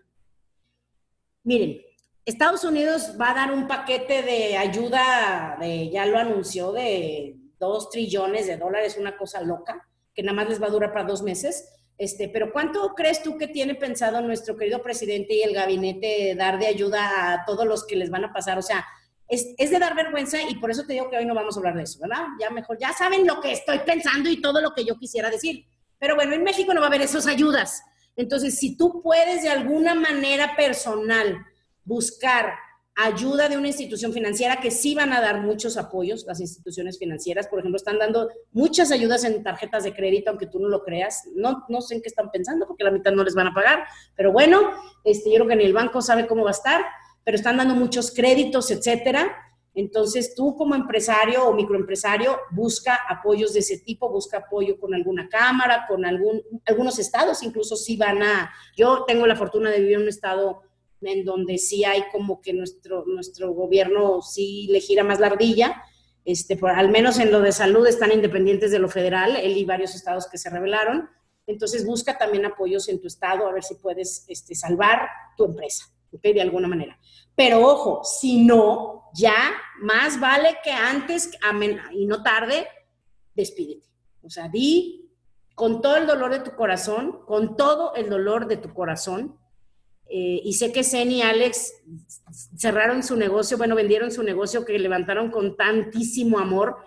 Miren, Estados Unidos va a dar un paquete de ayuda, de, ya lo anunció, de dos trillones de dólares, una cosa loca, que nada más les va a durar para dos meses. Este, pero ¿cuánto crees tú que tiene pensado nuestro querido presidente y el gabinete dar de ayuda a todos los que les van a pasar? O sea, es, es, de dar vergüenza y por eso te digo que hoy no vamos a hablar de eso, ¿verdad? Ya mejor, ya saben lo que estoy pensando y todo lo que yo quisiera decir. Pero bueno, en México no va a haber esas ayudas. Entonces, si tú puedes de alguna manera personal buscar ayuda de una institución financiera que sí van a dar muchos apoyos, las instituciones financieras, por ejemplo, están dando muchas ayudas en tarjetas de crédito, aunque tú no lo creas. No, no sé en qué están pensando, porque la mitad no les van a pagar, pero bueno, este, yo creo que ni el banco sabe cómo va a estar, pero están dando muchos créditos, etcétera. Entonces, tú como empresario o microempresario, busca apoyos de ese tipo, busca apoyo con alguna cámara, con algún, algunos estados, incluso si van a... Yo tengo la fortuna de vivir en un estado en donde sí hay como que nuestro, nuestro gobierno sí le gira más la ardilla, este, por, al menos en lo de salud están independientes de lo federal, él y varios estados que se rebelaron, entonces busca también apoyos en tu estado a ver si puedes este, salvar tu empresa, De alguna manera. Pero ojo, si no, ya más vale que antes y no tarde, despídete. O sea, di con todo el dolor de tu corazón, con todo el dolor de tu corazón, eh, y sé que Zen y Alex cerraron su negocio, bueno, vendieron su negocio que levantaron con tantísimo amor.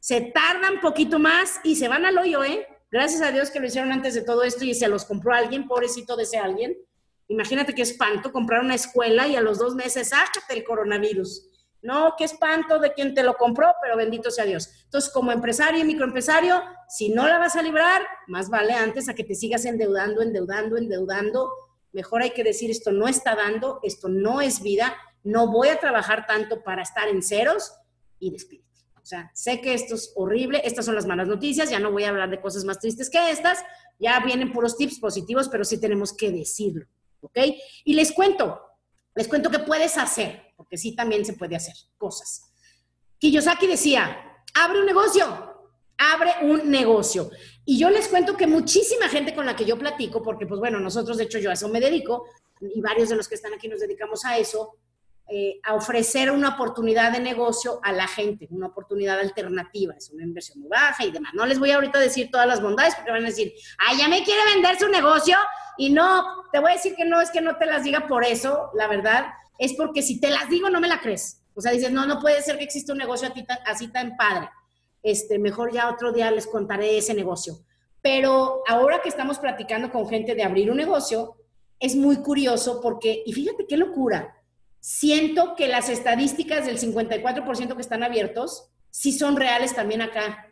Se tardan poquito más y se van al hoyo, ¿eh? Gracias a Dios que lo hicieron antes de todo esto y se los compró alguien, pobrecito de ese alguien. Imagínate qué espanto comprar una escuela y a los dos meses, sácate el coronavirus. No, qué espanto de quien te lo compró, pero bendito sea Dios. Entonces, como empresario y microempresario, si no la vas a librar, más vale antes a que te sigas endeudando, endeudando, endeudando Mejor hay que decir, esto no está dando, esto no es vida, no voy a trabajar tanto para estar en ceros y despídete. O sea, sé que esto es horrible, estas son las malas noticias, ya no voy a hablar de cosas más tristes que estas, ya vienen puros tips positivos, pero sí tenemos que decirlo, ¿ok? Y les cuento, les cuento qué puedes hacer, porque sí también se puede hacer cosas. Kiyosaki decía, abre un negocio, abre un negocio. Y yo les cuento que muchísima gente con la que yo platico, porque pues bueno, nosotros de hecho yo a eso me dedico, y varios de los que están aquí nos dedicamos a eso, eh, a ofrecer una oportunidad de negocio a la gente, una oportunidad alternativa, es una inversión muy baja y demás. No les voy ahorita a decir todas las bondades porque van a decir, ay, ya me quiere vender su negocio y no, te voy a decir que no es que no te las diga por eso, la verdad, es porque si te las digo no me la crees. O sea, dices, no, no puede ser que exista un negocio así tan padre este, mejor ya otro día les contaré ese negocio. Pero ahora que estamos platicando con gente de abrir un negocio, es muy curioso porque, y fíjate qué locura, siento que las estadísticas del 54% que están abiertos sí son reales también acá,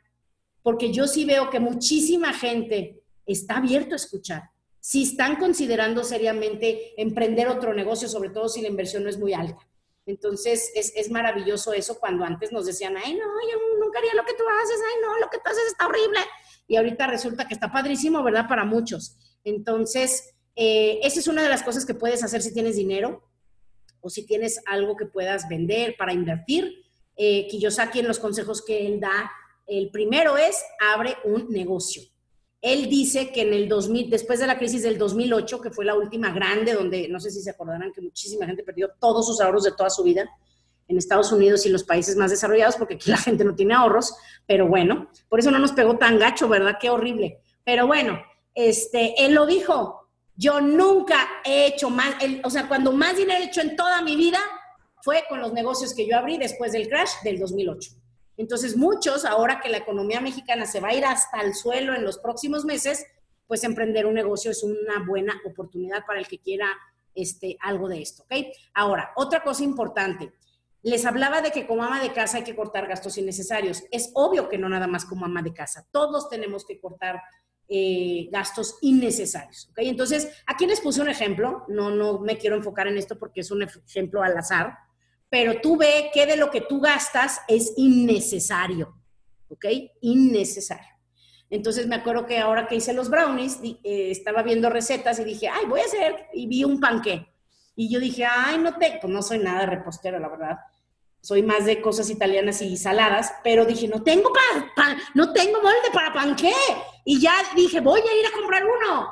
porque yo sí veo que muchísima gente está abierto a escuchar. Si están considerando seriamente emprender otro negocio, sobre todo si la inversión no es muy alta. Entonces, es, maravilloso eso cuando antes nos decían, ay, no, yo nunca haría lo que tú haces, ay, no, lo que tú haces está horrible. Y ahorita resulta que está padrísimo, ¿verdad? Para muchos. Entonces, eh, esa es una de las cosas que puedes hacer si tienes dinero o si tienes algo que puedas vender para invertir. Eh, Kiyosaki en los consejos que él da, el primero es abre un negocio. Él dice que en el 2000, después de la crisis del 2008, que fue la última grande, donde no sé si se acordarán que muchísima gente perdió todos sus ahorros de toda su vida en Estados Unidos y los países más desarrollados, porque aquí la gente no tiene ahorros, pero bueno, por eso no nos pegó tan gacho, ¿verdad? Qué horrible. Pero bueno, este, él lo dijo, yo nunca he hecho más, o sea, cuando más dinero he hecho en toda mi vida fue con los negocios que yo abrí después del crash del 2008. Entonces, muchos, ahora que la economía mexicana se va a ir hasta el suelo en los próximos meses, pues emprender un negocio es una buena oportunidad para el que quiera este, algo de esto, ¿ok? Ahora, otra cosa importante. Les hablaba de que como ama de casa hay que cortar gastos innecesarios. Es obvio que no nada más como ama de casa. Todos tenemos que cortar eh, gastos innecesarios. ¿ok? Entonces, aquí les puse un ejemplo. No, no me quiero enfocar en esto porque es un ejemplo al azar pero tú ve que de lo que tú gastas es innecesario, ¿ok? Innecesario. Entonces me acuerdo que ahora que hice los brownies, eh, estaba viendo recetas y dije, ay, voy a hacer, y vi un panqué. Y yo dije, ay, no te, pues no soy nada de repostera, la verdad. Soy más de cosas italianas y saladas, pero dije, no tengo pa- pa- no tengo molde para panqué. Y ya dije, voy a ir a comprar uno.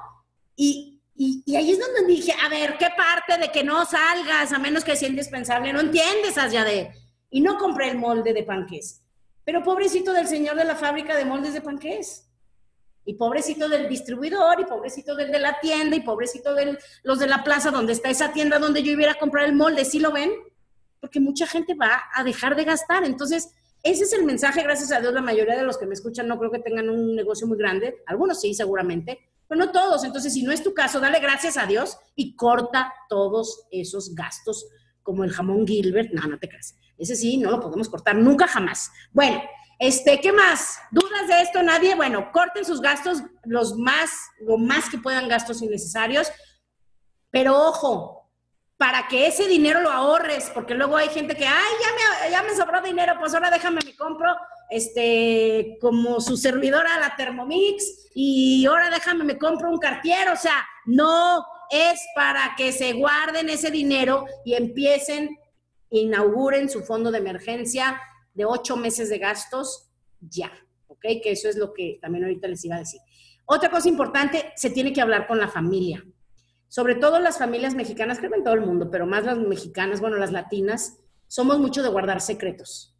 Y, y, y ahí es donde dije, a ver, ¿qué parte de que no salgas, a menos que sea indispensable? No entiendes, de Y no compré el molde de panqués. Pero pobrecito del señor de la fábrica de moldes de panqués. Y pobrecito del distribuidor, y pobrecito del de la tienda, y pobrecito de los de la plaza donde está esa tienda donde yo iba a comprar el molde. ¿Sí lo ven? Porque mucha gente va a dejar de gastar. Entonces, ese es el mensaje, gracias a Dios, la mayoría de los que me escuchan no creo que tengan un negocio muy grande. Algunos sí, seguramente, pero no todos. Entonces, si no es tu caso, dale gracias a Dios y corta todos esos gastos, como el jamón Gilbert. No, no te creas. Ese sí, no lo podemos cortar nunca jamás. Bueno, este, ¿qué más? ¿Dudas de esto? Nadie. Bueno, corten sus gastos, los más, lo más que puedan gastos innecesarios. Pero ojo, para que ese dinero lo ahorres, porque luego hay gente que, ay, ya me, ya me sobró dinero, pues ahora déjame, me compro, este, como su servidora, la Thermomix, y ahora déjame, me compro un cartier, o sea, no es para que se guarden ese dinero y empiecen, inauguren su fondo de emergencia de ocho meses de gastos ya, ¿ok? Que eso es lo que también ahorita les iba a decir. Otra cosa importante, se tiene que hablar con la familia sobre todo las familias mexicanas, creo que en todo el mundo, pero más las mexicanas, bueno, las latinas, somos mucho de guardar secretos.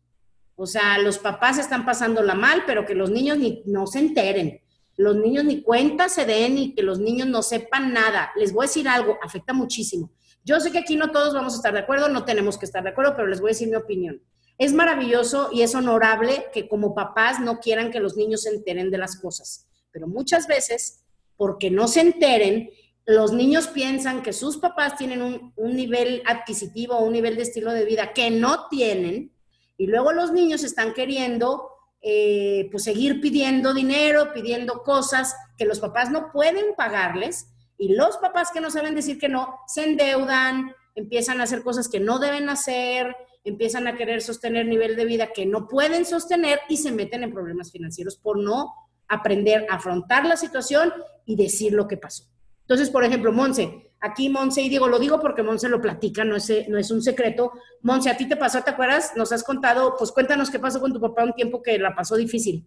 O sea, los papás están pasándola mal, pero que los niños ni, no se enteren. Los niños ni cuenta se den y que los niños no sepan nada. Les voy a decir algo, afecta muchísimo. Yo sé que aquí no todos vamos a estar de acuerdo, no tenemos que estar de acuerdo, pero les voy a decir mi opinión. Es maravilloso y es honorable que como papás no quieran que los niños se enteren de las cosas, pero muchas veces, porque no se enteren, los niños piensan que sus papás tienen un, un, nivel adquisitivo, un nivel de estilo de vida que no tienen, y luego los niños están queriendo eh, pues seguir pidiendo dinero, pidiendo cosas que los papás no pueden pagarles, y los papás que no saben decir que no, se endeudan, empiezan a hacer cosas que no deben hacer, empiezan a querer sostener nivel de vida que no pueden sostener y se meten en problemas financieros por no aprender a afrontar la situación y decir lo que pasó. Entonces, por ejemplo, Monse, aquí Monse, y digo, lo digo porque Monse lo platica, no es, no es un secreto. Monse, ¿a ti te pasó, te acuerdas? Nos has contado, pues cuéntanos qué pasó con tu papá un tiempo que la pasó difícil.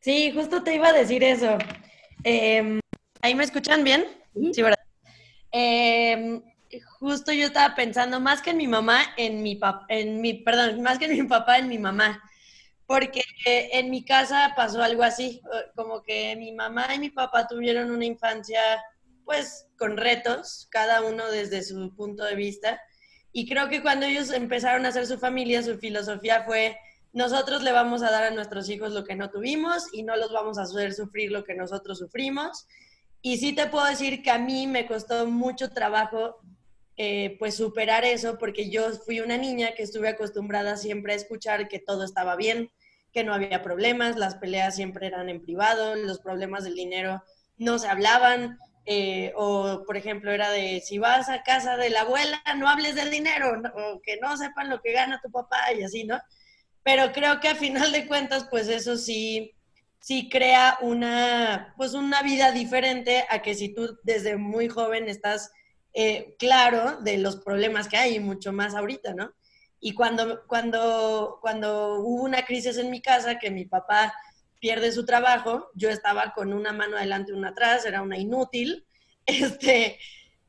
Sí, justo te iba a decir eso. Eh, ¿Ahí me escuchan bien? Uh -huh. Sí, ¿verdad? Eh, justo yo estaba pensando más que en mi mamá, en mi papá, en mi, perdón, más que en mi papá, en mi mamá. Porque en mi casa pasó algo así, como que mi mamá y mi papá tuvieron una infancia pues con retos, cada uno desde su punto de vista. Y creo que cuando ellos empezaron a hacer su familia, su filosofía fue, nosotros le vamos a dar a nuestros hijos lo que no tuvimos y no los vamos a hacer sufrir lo que nosotros sufrimos. Y sí te puedo decir que a mí me costó mucho trabajo eh, pues superar eso porque yo fui una niña que estuve acostumbrada siempre a escuchar que todo estaba bien, que no había problemas, las peleas siempre eran en privado, los problemas del dinero no se hablaban, eh, o, por ejemplo, era de si vas a casa de la abuela, no hables del dinero, no, o que no sepan lo que gana tu papá y así, ¿no? Pero creo que a final de cuentas, pues eso sí, sí crea una, pues una vida diferente a que si tú desde muy joven estás eh, claro de los problemas que hay, y mucho más ahorita, ¿no? Y cuando, cuando, cuando hubo una crisis en mi casa, que mi papá pierde su trabajo, yo estaba con una mano adelante y una atrás, era una inútil. Este,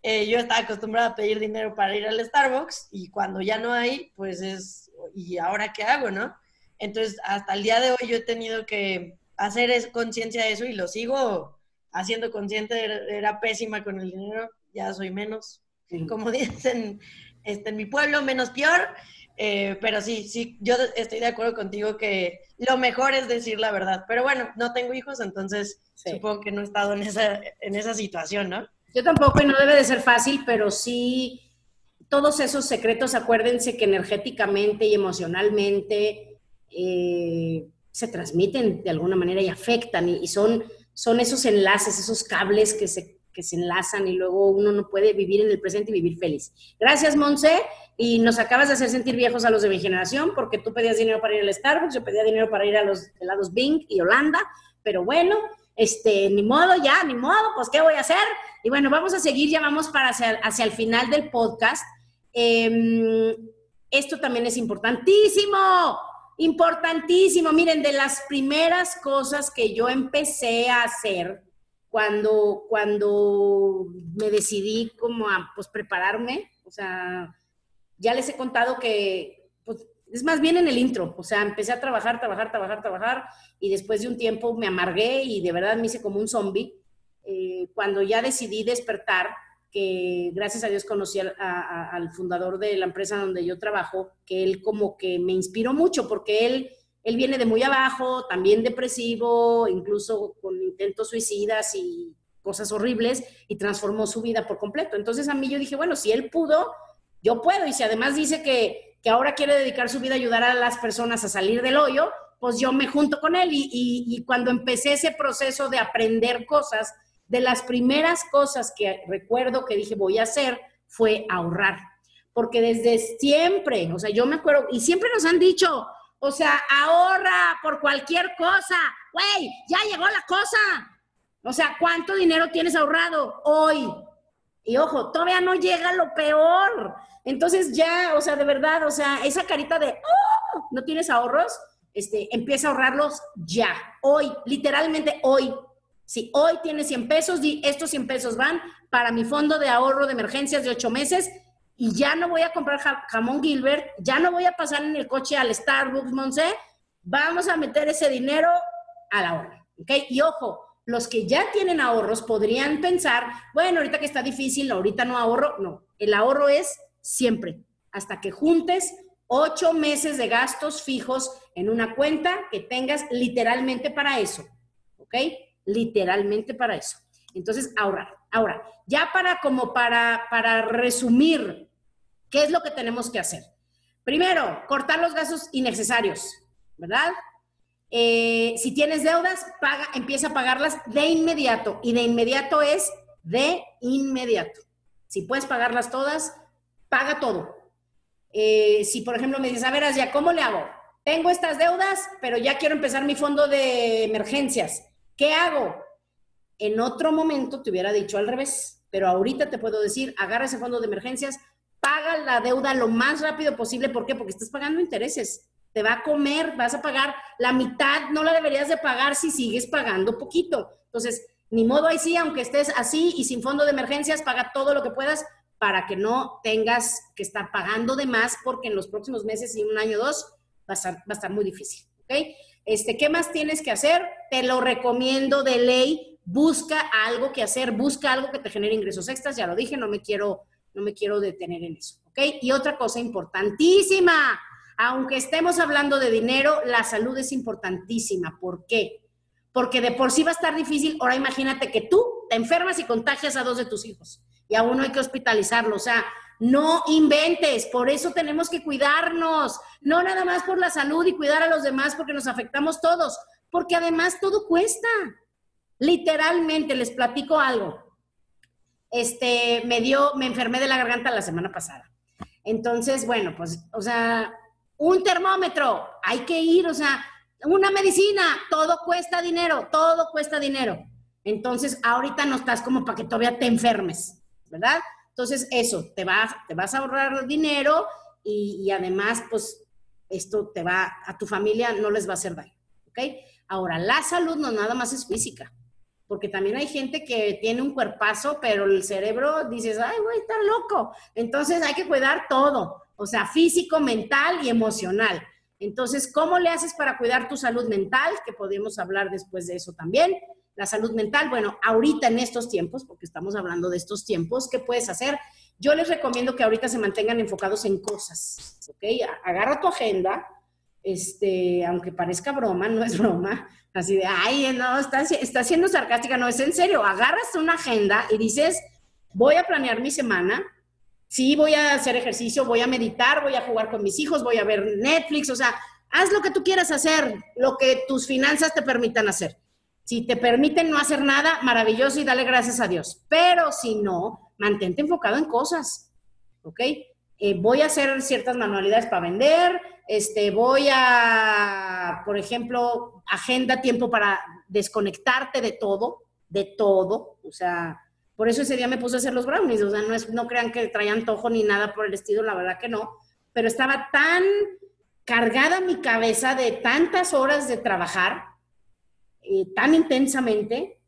eh, yo estaba acostumbrada a pedir dinero para ir al Starbucks y cuando ya no hay, pues es, ¿y ahora qué hago, no? Entonces, hasta el día de hoy yo he tenido que hacer conciencia de eso y lo sigo haciendo consciente, era, era, pésima con el dinero, ya soy menos, como dicen este, en mi pueblo, menos peor. Eh, pero sí, sí, yo estoy de acuerdo contigo que lo mejor es decir la verdad. Pero bueno, no tengo hijos, entonces sí. supongo que no he estado en esa, en esa situación, ¿no?
Yo tampoco, y no debe de ser fácil, pero sí, todos esos secretos, acuérdense que energéticamente y emocionalmente eh, se transmiten de alguna manera y afectan, y, y son, son esos enlaces, esos cables que se que se enlazan y luego uno no puede vivir en el presente y vivir feliz. Gracias, Monse, y nos acabas de hacer sentir viejos a los de mi generación porque tú pedías dinero para ir al Starbucks, yo pedía dinero para ir a los helados Bing y Holanda, pero bueno, este, ni modo ya, ni modo, pues ¿qué voy a hacer? Y bueno, vamos a seguir, ya vamos para hacia, hacia el final del podcast. Em, esto también es importantísimo, importantísimo. Miren, de las primeras cosas que yo empecé a hacer cuando, cuando me decidí como a pues, prepararme, o sea, ya les he contado que, pues, es más bien en el intro, o sea, empecé a trabajar, trabajar, trabajar, trabajar, y después de un tiempo me amargué y de verdad me hice como un zombie. Eh, cuando ya decidí despertar, que gracias a Dios conocí al, al, fundador de la empresa donde yo trabajo, que él como que me inspiró mucho, porque él, él viene de muy abajo, también depresivo, incluso con intentos suicidas y cosas horribles, y transformó su vida por completo. Entonces a mí yo dije, bueno, si él pudo, yo puedo. Y si además dice que, que ahora quiere dedicar su vida a ayudar a las personas a salir del hoyo, pues yo me junto con él. Y, y, cuando empecé ese proceso de aprender cosas, de las primeras cosas que recuerdo que dije voy a hacer fue ahorrar. Porque desde siempre, o sea, yo me acuerdo, y siempre nos han dicho, o sea, ahorra por cualquier cosa. Güey, ya llegó la cosa. O sea, ¿cuánto dinero tienes ahorrado hoy? Y ojo, todavía no llega lo peor. Entonces ya, o sea, de verdad, o sea, esa carita de, oh, ¿no tienes ahorros? Este, empieza a ahorrarlos ya, hoy, literalmente hoy. Si hoy tienes 100 pesos, di, estos 100 pesos van para mi fondo de ahorro de emergencias de 8 meses y ya no voy a comprar jamón Gilbert, ya no voy a pasar en el coche al Starbucks, Monse, vamos a meter ese dinero a la hora, ¿ok? Y ojo, los que ya tienen ahorros podrían pensar, bueno, ahorita que está difícil, ahorita no ahorro, no, el ahorro es siempre, hasta que juntes ocho meses de gastos fijos en una cuenta que tengas literalmente para eso, ¿ok? literalmente para eso. Entonces, ahorrar. Ahora, ya para como para, para resumir, ¿qué es lo que tenemos que hacer? Primero, cortar los gastos innecesarios, ¿verdad? Eh, si tienes deudas, paga, empieza a pagarlas de inmediato. Y de inmediato es de inmediato. Si puedes pagarlas todas, paga todo. Eh, si, por ejemplo, me dices, a ver, ya, ¿cómo le hago? Tengo estas deudas, pero ya quiero empezar mi fondo de emergencias. ¿Qué hago? En otro momento te hubiera dicho al revés, pero ahorita te puedo decir, agarra ese fondo de emergencias, paga la deuda lo más rápido posible. ¿Por qué? Porque estás pagando intereses. Te va a comer, vas a pagar la mitad, no la deberías de pagar si sigues pagando poquito. Entonces, ni modo ahí sí, aunque estés así y sin fondo de emergencias, paga todo lo que puedas para que no tengas que estar pagando de más, porque en los próximos meses y un año o dos va a estar, va a estar muy difícil. ¿ok? Este, ¿Qué más tienes que hacer? Te lo recomiendo de ley. Busca algo que hacer, busca algo que te genere ingresos extras. Ya lo dije, no me quiero, no me quiero detener en eso. ¿Ok? Y otra cosa importantísima, aunque estemos hablando de dinero, la salud es importantísima. ¿Por qué? Porque de por sí va a estar difícil. Ahora imagínate que tú te enfermas y contagias a dos de tus hijos y a uno hay que hospitalizarlo. O sea, no inventes, por eso tenemos que cuidarnos, no nada más por la salud y cuidar a los demás porque nos afectamos todos, porque además todo cuesta. Literalmente, les platico algo. Este, me dio, me enfermé de la garganta la semana pasada. Entonces, bueno, pues, o sea, un termómetro, hay que ir, o sea, una medicina, todo cuesta dinero, todo cuesta dinero. Entonces, ahorita no estás como para que todavía te enfermes, ¿verdad? Entonces, eso, te vas, te vas a ahorrar dinero y, además, pues, esto te va, a tu familia no les va a hacer daño, ¿ok? Ahora, la salud no nada más es física, porque también hay gente que tiene un cuerpazo, pero el cerebro dices, ay, güey, está loco. Entonces hay que cuidar todo, o sea, físico, mental y emocional. Entonces, ¿cómo le haces para cuidar tu salud mental? Que podemos hablar después de eso también la salud mental. Bueno, ahorita en estos tiempos, porque estamos hablando de estos tiempos, ¿qué puedes hacer? Yo les recomiendo que ahorita se mantengan enfocados en cosas, ¿ok? Agarra tu agenda, este, aunque parezca broma, no es broma, así de, ay, no, está, está siendo sarcástica, no, es en serio, agarras una agenda y dices, voy a planear mi semana, sí, voy a hacer ejercicio, voy a meditar, voy a jugar con mis hijos, voy a ver Netflix, o sea, haz lo que tú quieras hacer, lo que tus finanzas te permitan hacer. Si te permiten no hacer nada, maravilloso y dale gracias a Dios. Pero si no, mantente enfocado en cosas, ¿ok? eh, voy a hacer ciertas manualidades para vender, este, voy a, por ejemplo, agenda tiempo para desconectarte de todo, de todo, o sea, por eso ese día me puse a hacer los brownies, o sea, no, es, no crean que traía antojo ni nada por el estilo, la verdad que no, pero estaba tan cargada mi cabeza de tantas horas de trabajar, eh, tan intensamente,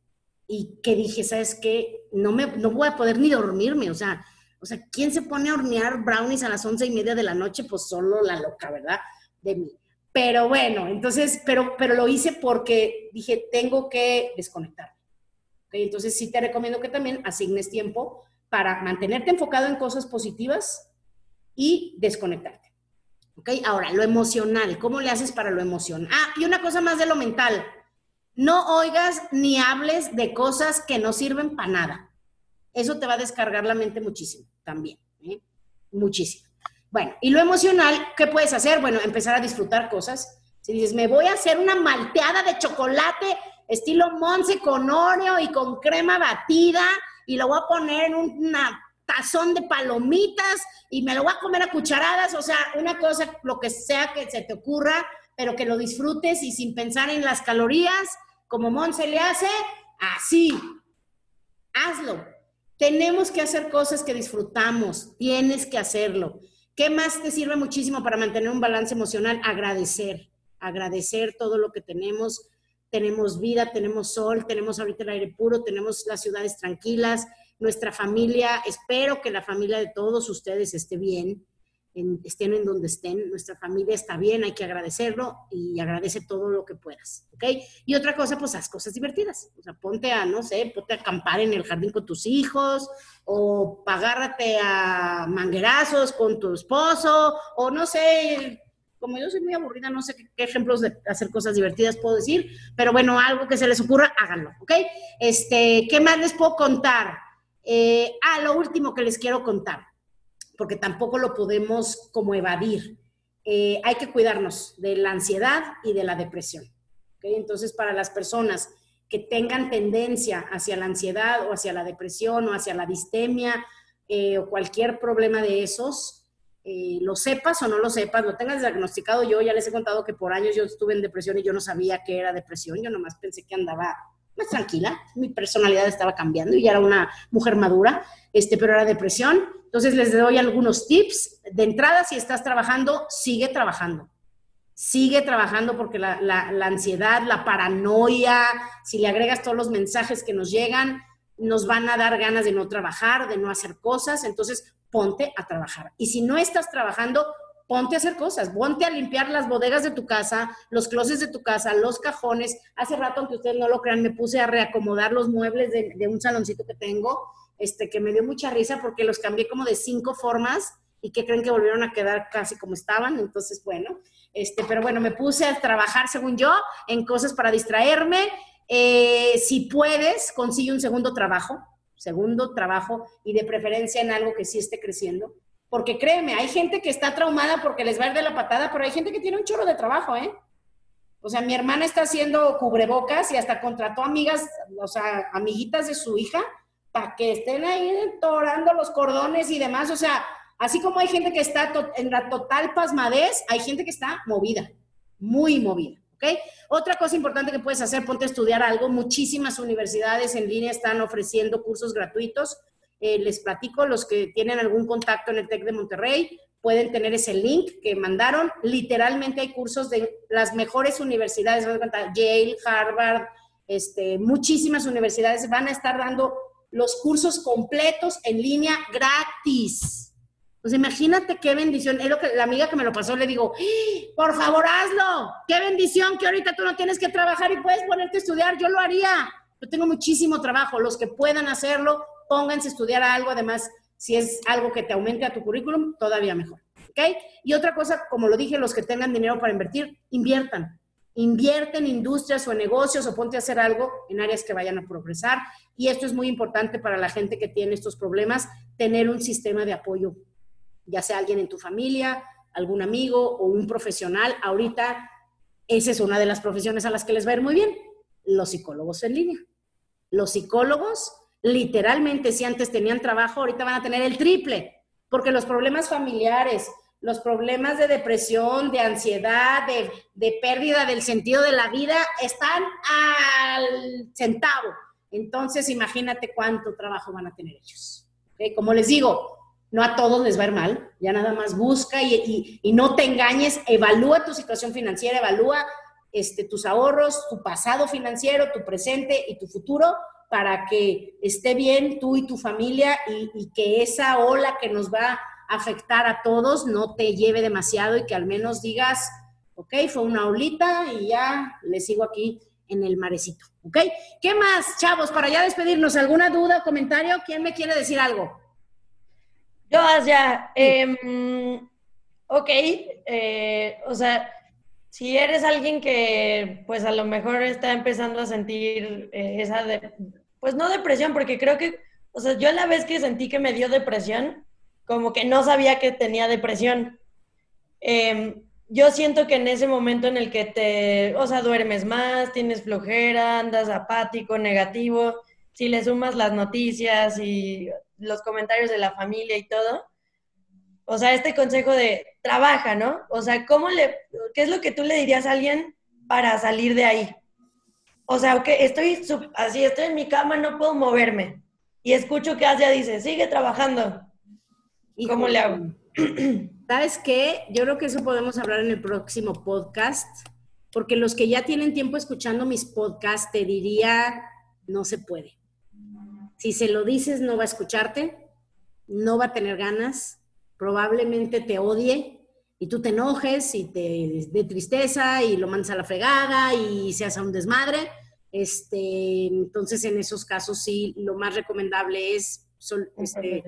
y que dije, ¿sabes qué? No, me, no voy a poder ni dormirme, o sea, o sea, ¿quién se pone a hornear brownies a las once y media de la noche? Pues solo la loca, ¿verdad? De mí. Pero bueno, entonces, pero, pero lo hice porque dije, tengo que desconectar. Entonces sí te recomiendo que también asignes tiempo para mantenerte enfocado en cosas positivas y desconectarte. ¿Ok? Ahora, lo emocional, ¿cómo le haces para lo emocional? Ah, y una cosa más de lo mental. No oigas ni hables de cosas que no sirven para nada. Eso te va a descargar la mente muchísimo también. ¿eh? Muchísimo. Bueno, y lo emocional, ¿qué puedes hacer? Bueno, empezar a disfrutar cosas. Si dices, me voy a hacer una malteada de chocolate estilo Monse con Oreo y con crema batida y lo voy a poner en una tazón de palomitas y me lo voy a comer a cucharadas, o sea, una cosa, lo que sea que se te ocurra, pero que lo disfrutes y sin pensar en las calorías, como Monse le hace, así, hazlo. Tenemos que hacer cosas que disfrutamos, tienes que hacerlo. ¿Qué más te sirve muchísimo para mantener un balance emocional? Agradecer, agradecer todo lo que tenemos, tenemos vida, tenemos sol, tenemos ahorita el aire puro, tenemos las ciudades tranquilas, nuestra familia, espero que la familia de todos ustedes esté bien, estén en donde estén, nuestra familia está bien, hay que agradecerlo y agradece todo lo que puedas, ¿ok? Y otra cosa, pues haz cosas divertidas, o sea, ponte a, no sé, ponte a acampar en el jardín con tus hijos, o agárrate a manguerazos con tu esposo, o no sé, como yo soy muy aburrida, no sé qué, ejemplos de hacer cosas divertidas puedo decir, pero bueno, algo que se les ocurra, háganlo, ¿ok? Este, ¿qué más les puedo contar? Eh, ah, lo último que les quiero contar, porque tampoco lo podemos como evadir. Eh, hay que cuidarnos de la ansiedad y de la depresión. Entonces, para las personas que tengan tendencia hacia la ansiedad o hacia la depresión o hacia la distemia eh, o cualquier problema de esos, eh, lo sepas o no lo sepas, lo tengas diagnosticado, yo ya les he contado que por años yo estuve en depresión y yo no sabía que era depresión, yo nomás pensé que andaba más tranquila, mi personalidad estaba cambiando y ya era una mujer madura, este, pero era depresión. Entonces les doy algunos tips. De entrada, si estás trabajando, sigue trabajando. Sigue trabajando porque la, la ansiedad, la paranoia, si le agregas todos los mensajes que nos llegan, nos van a dar ganas de no trabajar, de no hacer cosas. Entonces, ponte a trabajar. Y si no estás trabajando, ponte a hacer cosas, ponte a limpiar las bodegas de tu casa, los closets de tu casa, los cajones. Hace rato, aunque ustedes no lo crean, me puse a reacomodar los muebles de, un saloncito que tengo, este, que me dio mucha risa porque los cambié como de cinco formas y que creen que volvieron a quedar casi como estaban. Entonces, bueno, este, pero bueno, me puse a trabajar, según yo, en cosas para distraerme. Eh, si puedes, consigue un segundo trabajo segundo trabajo y de preferencia en algo que sí esté creciendo. Porque créeme, hay gente que está traumada porque les va a ir de la patada, pero hay gente que tiene un chorro de trabajo, ¿eh? O sea, mi hermana está haciendo cubrebocas y hasta contrató amigas, o sea, amiguitas de su hija, para que estén ahí torando los cordones y demás. O sea, así como hay gente que está en la total pasmadez, hay gente que está movida, muy movida. Otra cosa importante que puedes hacer, ponte a estudiar algo. Muchísimas universidades en línea están ofreciendo cursos gratuitos. Eh, les platico, los que tienen algún contacto en el TEC de Monterrey pueden tener ese link que mandaron. Literalmente hay cursos de las mejores universidades, Yale, Harvard, este, muchísimas universidades van a estar dando los cursos completos en línea gratis. Pues imagínate qué bendición. Es lo que la amiga que me lo pasó le digo, ¡Ah! por favor hazlo. Qué bendición que ahorita tú no tienes que trabajar y puedes ponerte a estudiar. Yo lo haría. Yo tengo muchísimo trabajo. Los que puedan hacerlo, pónganse a estudiar algo. Además, si es algo que te aumente a tu currículum, todavía mejor. ¿Ok? Y otra cosa, como lo dije, los que tengan dinero para invertir, inviertan. Invierten en industrias o en negocios o ponte a hacer algo en áreas que vayan a progresar. Y esto es muy importante para la gente que tiene estos problemas, tener un sistema de apoyo ya sea alguien en tu familia, algún amigo o un profesional. Ahorita esa es una de las profesiones a las que les va a ir muy bien, los psicólogos en línea. Los psicólogos, literalmente, si antes tenían trabajo, ahorita van a tener el triple. porque los problemas familiares, los problemas de depresión, de ansiedad, de, de pérdida del sentido de la vida están al centavo. Entonces, imagínate cuánto trabajo van a tener ellos. ¿ok? Como les digo, no a todos les va a ir mal, ya nada más busca y, y- y no te engañes, evalúa tu situación financiera, evalúa este, tus ahorros, tu pasado financiero, tu presente y tu futuro para que esté bien tú y tu familia y, y que esa ola que nos va a afectar a todos no te lleve demasiado y que al menos digas, ok, fue una olita y ya le sigo aquí en el marecito, ¿ok? ¿Qué más, chavos, para ya despedirnos? ¿Alguna duda o comentario? ¿Quién me quiere decir algo?
Yo, ya, em, ok, eh, o sea, si eres alguien que pues a lo mejor está empezando a sentir eh, esa, de- pues no depresión, porque creo que, o sea, yo la vez que sentí que me dio depresión, como que no sabía que tenía depresión. Em, yo siento que en ese momento en el que te, o sea, duermes más, tienes flojera, andas apático, negativo, si le sumas las noticias y los comentarios de la familia y todo, o sea, este consejo de trabaja, ¿no? O sea, ¿cómo le, qué es lo que tú le dirías a alguien para salir de ahí? O sea, ok, estoy así, estoy en mi cama, no puedo moverme. Y escucho que Asia dice, sigue trabajando. ¿Y cómo le hago?
¿Sabes qué? Yo creo que eso podemos hablar en el próximo podcast, porque los que ya tienen tiempo escuchando mis podcasts, te diría, no se puede. Si se lo dices, no va a escucharte, no va a tener ganas, probablemente te odie y tú te enojes y te dé tristeza y lo mandes a la fregada y se hace un desmadre. Este, entonces, en esos casos sí, lo más recomendable es sol- este,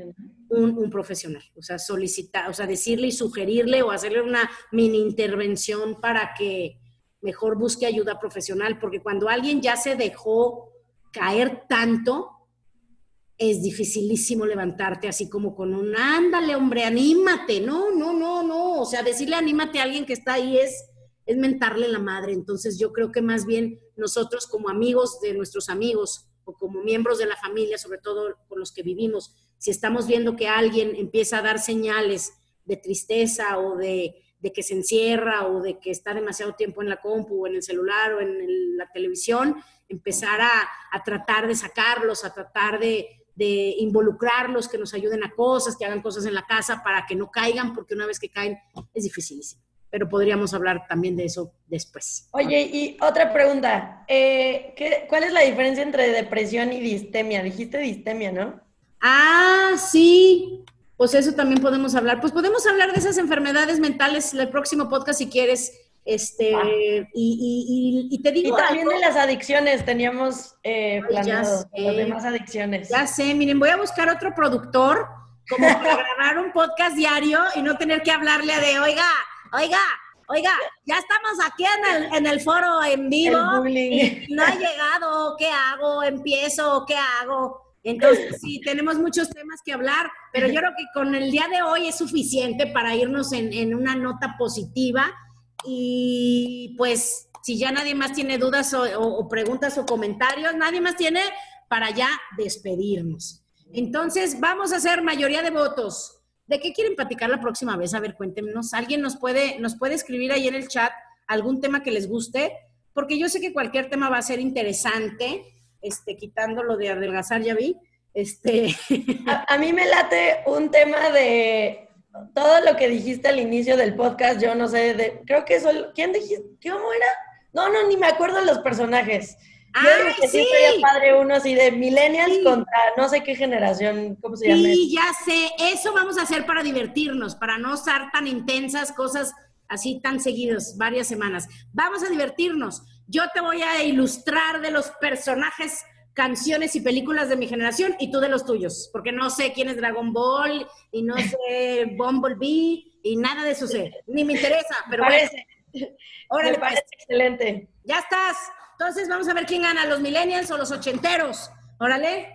un, un profesional, o sea, solicitar, o sea, decirle y sugerirle o hacerle una mini intervención para que mejor busque ayuda profesional, porque cuando alguien ya se dejó caer tanto, es dificilísimo levantarte así como con un, ándale, hombre, anímate, no, no, no, no, o sea, decirle anímate a alguien que está ahí es, es mentarle la madre, entonces yo creo que más bien nosotros como amigos de nuestros amigos o como miembros de la familia, sobre todo con los que vivimos, si estamos viendo que alguien empieza a dar señales de tristeza o de, de que se encierra o de que está demasiado tiempo en la compu o en el celular o en el- la televisión, empezar a, a tratar de sacarlos, a tratar de, de involucrarlos, que nos ayuden a cosas, que hagan cosas en la casa para que no caigan, porque una vez que caen es dificilísimo. Pero podríamos hablar también de eso después.
Oye, y otra pregunta. eh, ¿qué- ¿Cuál es la diferencia entre depresión y distemia? Dijiste distemia, ¿no?
Ah, sí. Pues eso también podemos hablar. Pues podemos hablar de esas enfermedades mentales en el próximo podcast si quieres. Este,
Ah.
y, y- y- y te
Y
digo
también
algo.
de las adicciones teníamos eh, planeado, las demás adicciones.
Ya sé, miren, voy a buscar otro productor como para grabar un podcast diario y no tener que hablarle de, oiga, oiga, oiga, ya estamos aquí en el, en el foro en vivo y no ha llegado, ¿qué hago? ¿Empiezo? ¿Qué hago? Entonces, sí, tenemos muchos temas que hablar, pero yo creo que con el día de hoy es suficiente para irnos en, en una nota positiva y pues si ya nadie más tiene dudas o, preguntas o comentarios, nadie más tiene para ya despedirnos. Entonces, vamos a hacer mayoría de votos. ¿De qué quieren platicar la próxima vez? A ver, cuéntenos. ¿Alguien nos puede, nos puede escribir ahí en el chat algún tema que les guste? Porque yo sé que cualquier tema va a ser interesante, este, quitando lo de adelgazar, ya vi. Este,
a mí me late un tema de todo lo que dijiste al inicio del podcast, yo no sé, de, creo que solo, ¿quién dijiste? ¿Cómo era? No, no, ni me acuerdo de los personajes. Yo digo
¡Ay,
que sí estaría padre uno así de millennials
Sí.
contra no sé qué generación, ¿cómo se llama?
Sí, ya sé, eso vamos a hacer para divertirnos, para no estar tan intensas cosas así tan seguidas, varias semanas. Vamos a divertirnos. Yo te voy a ilustrar de los personajes, canciones y películas de mi generación y tú de los tuyos, porque no sé quién es Dragon Ball y no sé Bumblebee y nada de eso sé, ni me interesa, pero bueno, órale,
me
pues.
parece excelente.
Ya estás. Entonces vamos a ver quién gana, los millennials o los ochenteros. Órale.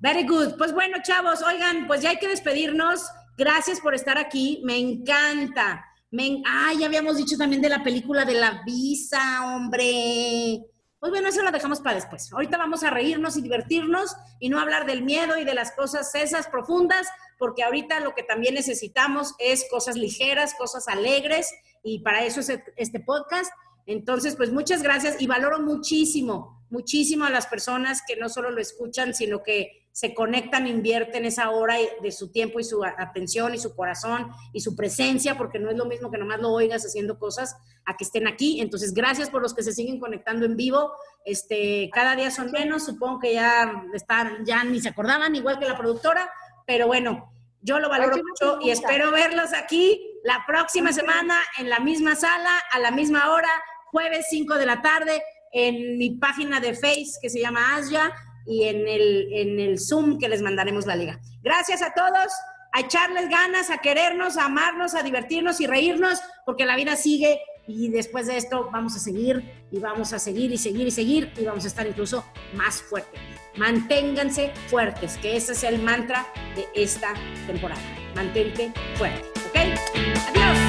Very good. Pues bueno, chavos, oigan, pues ya hay que despedirnos. Gracias por estar aquí. Me encanta. Me Ah, ya habíamos dicho también de la película de la visa, hombre. Pues bueno, eso lo dejamos para después. Ahorita vamos a reírnos y divertirnos y no hablar del miedo y de las cosas esas profundas, porque ahorita lo que también necesitamos es cosas ligeras, cosas alegres y para eso es este podcast. Entonces, pues muchas gracias y valoro muchísimo, muchísimo a las personas que no solo lo escuchan, sino que se conectan, invierten esa hora de su tiempo y su atención y su corazón y su presencia, porque no es lo mismo que nomás lo oigas haciendo cosas a que estén aquí. Entonces, gracias por los que se siguen conectando en vivo. Este, cada día son menos, supongo que ya están, ya ni se acordaban, igual que la productora, pero bueno, yo lo valoro mucho y espero verlos aquí la próxima semana en la misma sala, a la misma hora, jueves 5 de la tarde, en mi página de Face que se llama Asia y en el, en el Zoom que les mandaremos la liga. Gracias a todos, a echarles ganas, a querernos, a amarnos, a divertirnos y reírnos, porque la vida sigue y después de esto vamos a seguir y vamos a seguir y seguir y seguir y vamos a estar incluso más fuertes. Manténganse fuertes, que ese es el mantra de esta temporada. Mantente fuerte, ¿ok? Adiós.